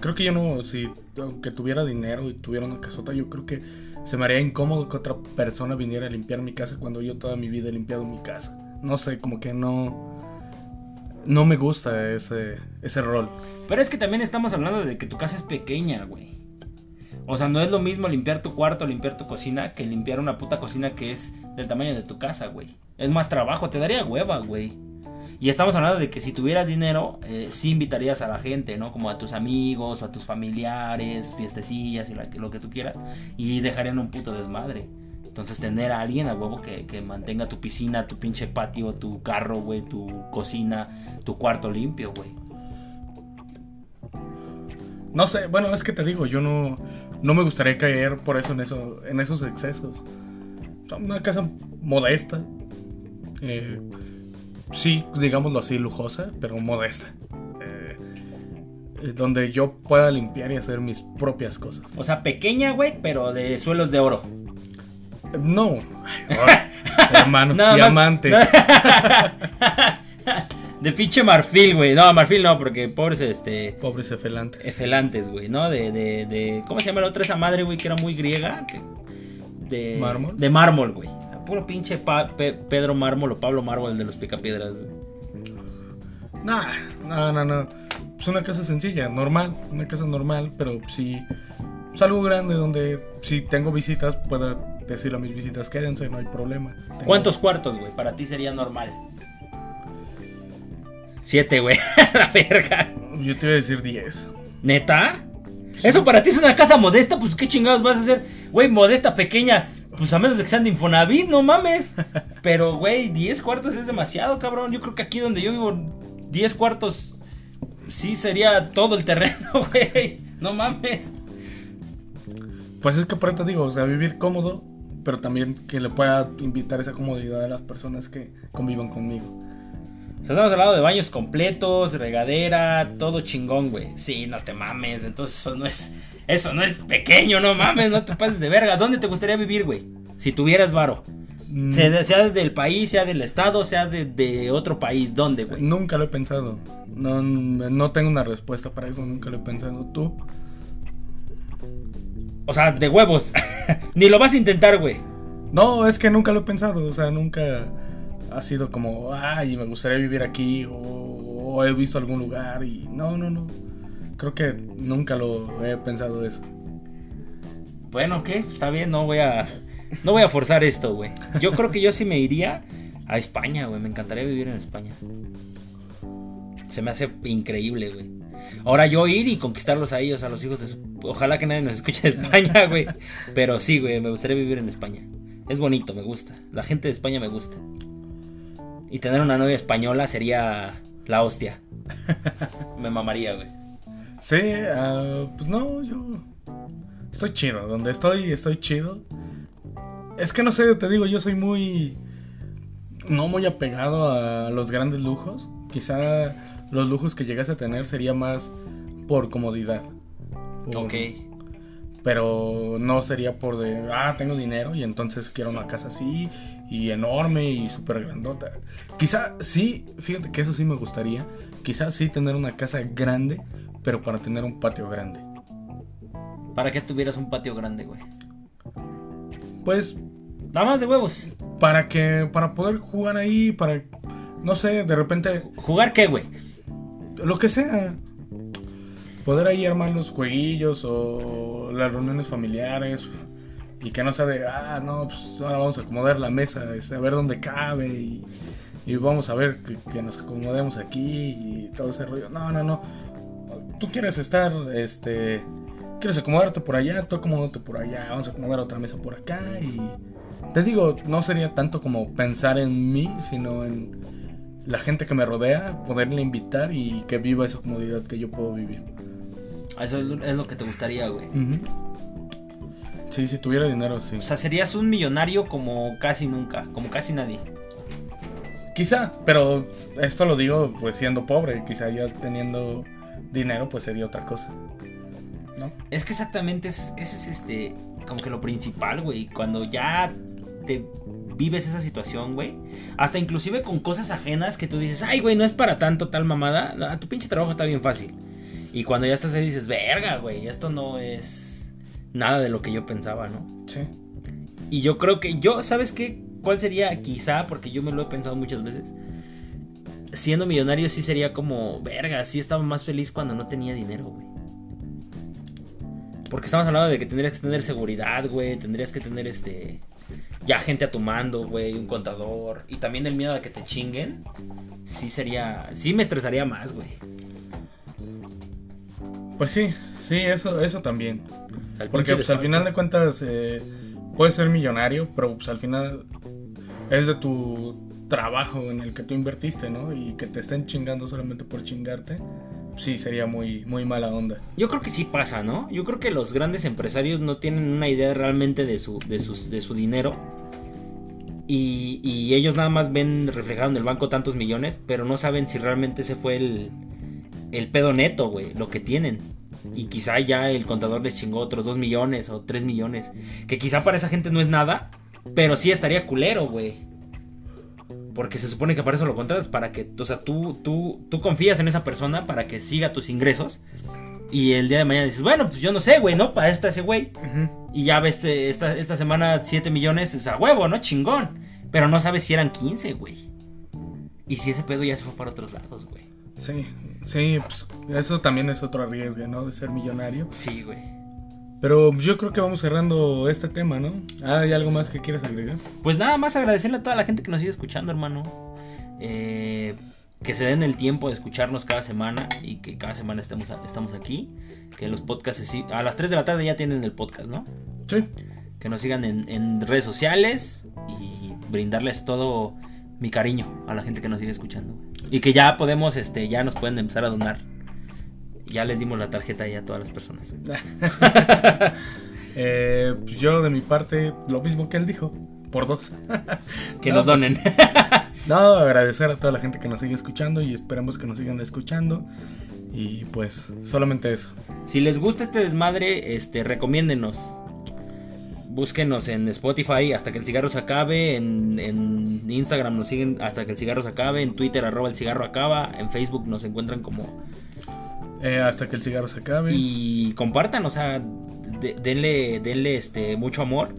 Creo que yo no. Si aunque tuviera dinero y tuviera una casota, yo creo que se me haría incómodo que otra persona viniera a limpiar mi casa cuando yo toda mi vida he limpiado mi casa. No sé, como que no. No me gusta ese, ese rol. Pero es que también estamos hablando de que tu casa es pequeña, güey. O sea, no es lo mismo limpiar tu cuarto, limpiar tu cocina, que limpiar una puta cocina que es del tamaño de tu casa, güey. Es más trabajo, te daría hueva, güey. Y estamos hablando de que si tuvieras dinero, eh, sí invitarías a la gente, ¿no? Como a tus amigos o a tus familiares, fiestecillas y lo que tú quieras. Y dejarían un puto desmadre. Entonces tener a alguien a huevo que, que mantenga tu piscina, tu pinche patio, tu carro, güey, tu cocina, tu cuarto limpio, güey. No sé, bueno, es que te digo, yo no, no me gustaría caer por eso en, eso, en esos excesos. Una casa modesta. eh, sí, digámoslo así, lujosa, pero modesta. Eh, eh, donde yo pueda limpiar y hacer mis propias cosas. O sea, pequeña, güey, pero de suelos de oro. No, Ay, hermano, diamante. de pinche marfil, güey. No, marfil no, porque pobres, este... Pobres efelantes. Efelantes, güey, ¿no? De, de, de... ¿Cómo se llama la otra esa madre, güey? Que era muy griega. que- de... ¿Mármol? De mármol, güey. O sea, puro pinche Pa- Pe- Pedro Mármol o Pablo Mármol, el de los picapiedras, güey. Nah, no, no, no. Es una casa sencilla, normal, una casa normal, pero sí es algo grande donde si tengo visitas pueda decirle a mis visitas quédense, no hay problema. Tengo- ¿Cuántos cuartos, güey? Para ti sería normal. Siete, güey. la verga. Yo te iba a decir 10. ¿Neta? Eso para ti es una casa modesta, pues qué chingados vas a hacer, güey, modesta, pequeña. Pues a menos de que sean de Infonavit, no mames. Pero, güey, 10 cuartos es demasiado, cabrón. Yo creo que aquí donde yo vivo, 10 cuartos sí sería todo el terreno, güey. No mames. Pues es que por eso te digo, o sea, vivir cómodo, pero también que le pueda invitar esa comodidad a las personas que convivan conmigo. O sea, estamos hablando de baños completos, regadera, todo chingón, güey. Sí, no te mames. Entonces eso no es. Eso no es pequeño, no mames, no te pases de verga. ¿Dónde te gustaría vivir, güey? Si tuvieras varo. Mm, Sea, sea del país, sea del estado, sea de, de otro país. ¿Dónde, güey? Nunca lo he pensado. No, no tengo una respuesta para eso, nunca lo he pensado. ¿Tú? O sea, de huevos. Ni lo vas a intentar, güey. No, es que nunca lo he pensado, o sea, nunca ha sido como, ay, me gustaría vivir aquí o, o he visto algún lugar y no, no, no. Creo que nunca lo he pensado eso. Bueno, ¿qué? Está bien, no voy a. No voy a forzar esto, güey. Yo creo que yo sí me iría a España, güey. Me encantaría vivir en España. Se me hace increíble, güey. Ahora yo ir y conquistarlos a ellos, a los hijos de su... Ojalá que nadie nos escuche de España, güey. Pero sí, güey, me gustaría vivir en España. Es bonito, me gusta. La gente de España me gusta. Y tener una novia española sería la hostia. Me mamaría, güey. Sí, ah, pues no, yo estoy chido, donde estoy estoy chido. Es que no sé, te digo, yo soy muy no muy apegado a los grandes lujos. Quizá los lujos que llegase a tener sería más por comodidad. Por- Ok. Pero no sería por de, ah, tengo dinero y entonces quiero una casa así y enorme y súper grandota. Quizá sí, fíjate que eso sí me gustaría. Quizá sí tener una casa grande, pero para tener un patio grande. ¿Para qué tuvieras un patio grande, güey? Pues Nada más de huevos. para que, para poder jugar ahí, para, no sé, de repente, ¿Jugar qué, güey? lo que sea. Poder ahí armar los jueguillos o las reuniones familiares. Y que no sea de, ah, no, pues ahora vamos a acomodar la mesa, este, a ver dónde cabe y, y vamos a ver que, que nos acomodemos aquí y todo ese rollo. No, no, no. Tú quieres estar, este, quieres acomodarte por allá, tú acomódate por allá, vamos a acomodar otra mesa por acá y... Te digo, no sería tanto como pensar en mí, sino en la gente que me rodea, poderle invitar y que viva esa comodidad que yo puedo vivir. Eso es lo- que te gustaría, güey. Ujú. Sí, si tuviera dinero, sí. O sea, serías un millonario como casi nunca, como casi nadie. Quizá, pero esto lo digo pues siendo pobre, quizá ya teniendo dinero pues sería otra cosa. ¿No? Es que exactamente es- ese es este, como que lo principal, güey. Cuando ya te vives esa situación, güey. Hasta inclusive con cosas ajenas que tú dices, ay, güey, no es para tanto tal mamada. Tu pinche trabajo está bien fácil. Y cuando ya estás ahí dices, verga, güey, esto no es nada de lo que yo pensaba, ¿no? Sí. Y yo creo que yo, ¿sabes qué? ¿Cuál sería? Quizá, porque yo me lo he pensado muchas veces. Siendo millonario sí sería como, verga, sí estaba más feliz cuando no tenía dinero, güey. Porque estamos hablando de que tendrías que tener seguridad, güey. Tendrías que tener este... ya gente a tu mando, güey, un contador. Y también el miedo a que te chinguen. Sí sería. Sí me estresaría más, güey. Pues sí, sí, eso, eso también. El Porque pues, al final de cuentas eh, puedes ser millonario, pero pues al final es de tu trabajo en el que tú invertiste, ¿no? Y que te estén chingando solamente por chingarte, sí sería muy, muy mala onda. Yo creo que sí pasa, ¿no? Yo creo que los grandes empresarios no tienen una idea realmente de su, de sus, de su dinero. Y, y ellos nada más ven reflejado en el banco tantos millones, pero no saben si realmente ese fue el, el pedo neto, güey, lo que tienen. Y quizá ya el contador les chingó otros 2 millones o 3 millones. Que quizá para esa gente no es nada, pero sí estaría culero, güey. Porque se supone que para eso lo contratas, para que, o sea, tú, tú, tú confías en esa persona para que siga tus ingresos. Y el día de mañana dices, bueno, pues yo no sé, güey, ¿no? Para esto ese güey. Y ya ves eh, esta, esta semana 7 millones, es a huevo, ¿no? Chingón. Pero no sabes si eran 15, güey. Y si ese pedo ya se fue para otros lados, güey. Sí, sí, pues eso también es otro riesgo, ¿no? De ser millonario. Sí, güey. Pero yo creo que vamos cerrando este tema, ¿no? Ah, ¿Hay algo más que quieras agregar? Pues nada más agradecerle a toda la gente que nos sigue escuchando, hermano. Eh, que se den el tiempo de escucharnos cada semana y que cada semana estemos, estamos aquí. Que los podcasts a las 3 de la tarde ya tienen el podcast, ¿no? Sí. Que nos sigan en, en redes sociales y brindarles todo mi cariño a la gente que nos sigue escuchando. Y que ya podemos, este, ya nos pueden empezar a donar. Ya les dimos la tarjeta ya a todas las personas. Eh, pues yo de mi parte, lo mismo que él dijo, por dos. Que No, nos pues, donen. No, agradecer a toda la gente que nos sigue escuchando y esperemos que nos sigan escuchando. Y pues, solamente eso. Si les gusta este desmadre, este, recomiéndenos. Búsquenos en Spotify hasta que el cigarro se acabe. En, en Instagram nos siguen hasta que el cigarro se acabe. En Twitter arroba el cigarro acaba. En Facebook nos encuentran como... Eh, hasta que el cigarro se acabe. Y compartan, o sea, de- denle, denle este, mucho amor.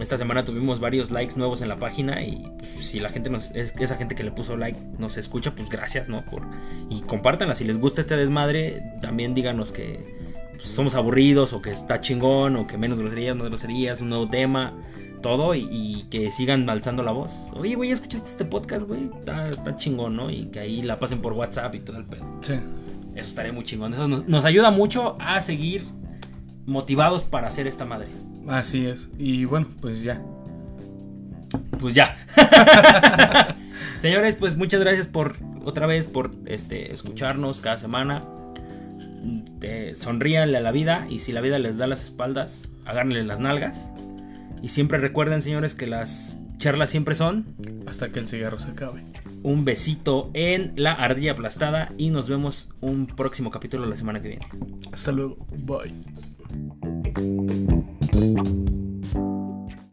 Esta semana tuvimos varios likes nuevos en la página y pues, si la gente nos, es, esa gente que le puso like nos escucha, pues gracias, ¿no? Por, y compártanla, si les gusta este desmadre, también díganos que pues, somos aburridos o que está chingón o que menos groserías, más groserías, un nuevo tema, todo y, y que sigan alzando la voz. Oye, güey, ¿ya ¿escuchaste este podcast, güey? Está, está chingón, ¿no? Y que ahí la pasen por WhatsApp y todo el pedo. Sí. Eso estaría muy chingón. Eso nos, nos ayuda mucho a seguir motivados para hacer esta madre. Así es. Y bueno, pues ya. Pues ya. Señores, pues muchas gracias por otra vez por este escucharnos cada semana. Eh, sonríanle a la vida y si la vida les da las espaldas, agárrenle las nalgas. Y siempre recuerden, señores, que las charlas siempre son Hasta que el cigarro se acabe. un besito en la ardilla aplastada y nos vemos un próximo capítulo la semana que viene. Hasta luego. Bye.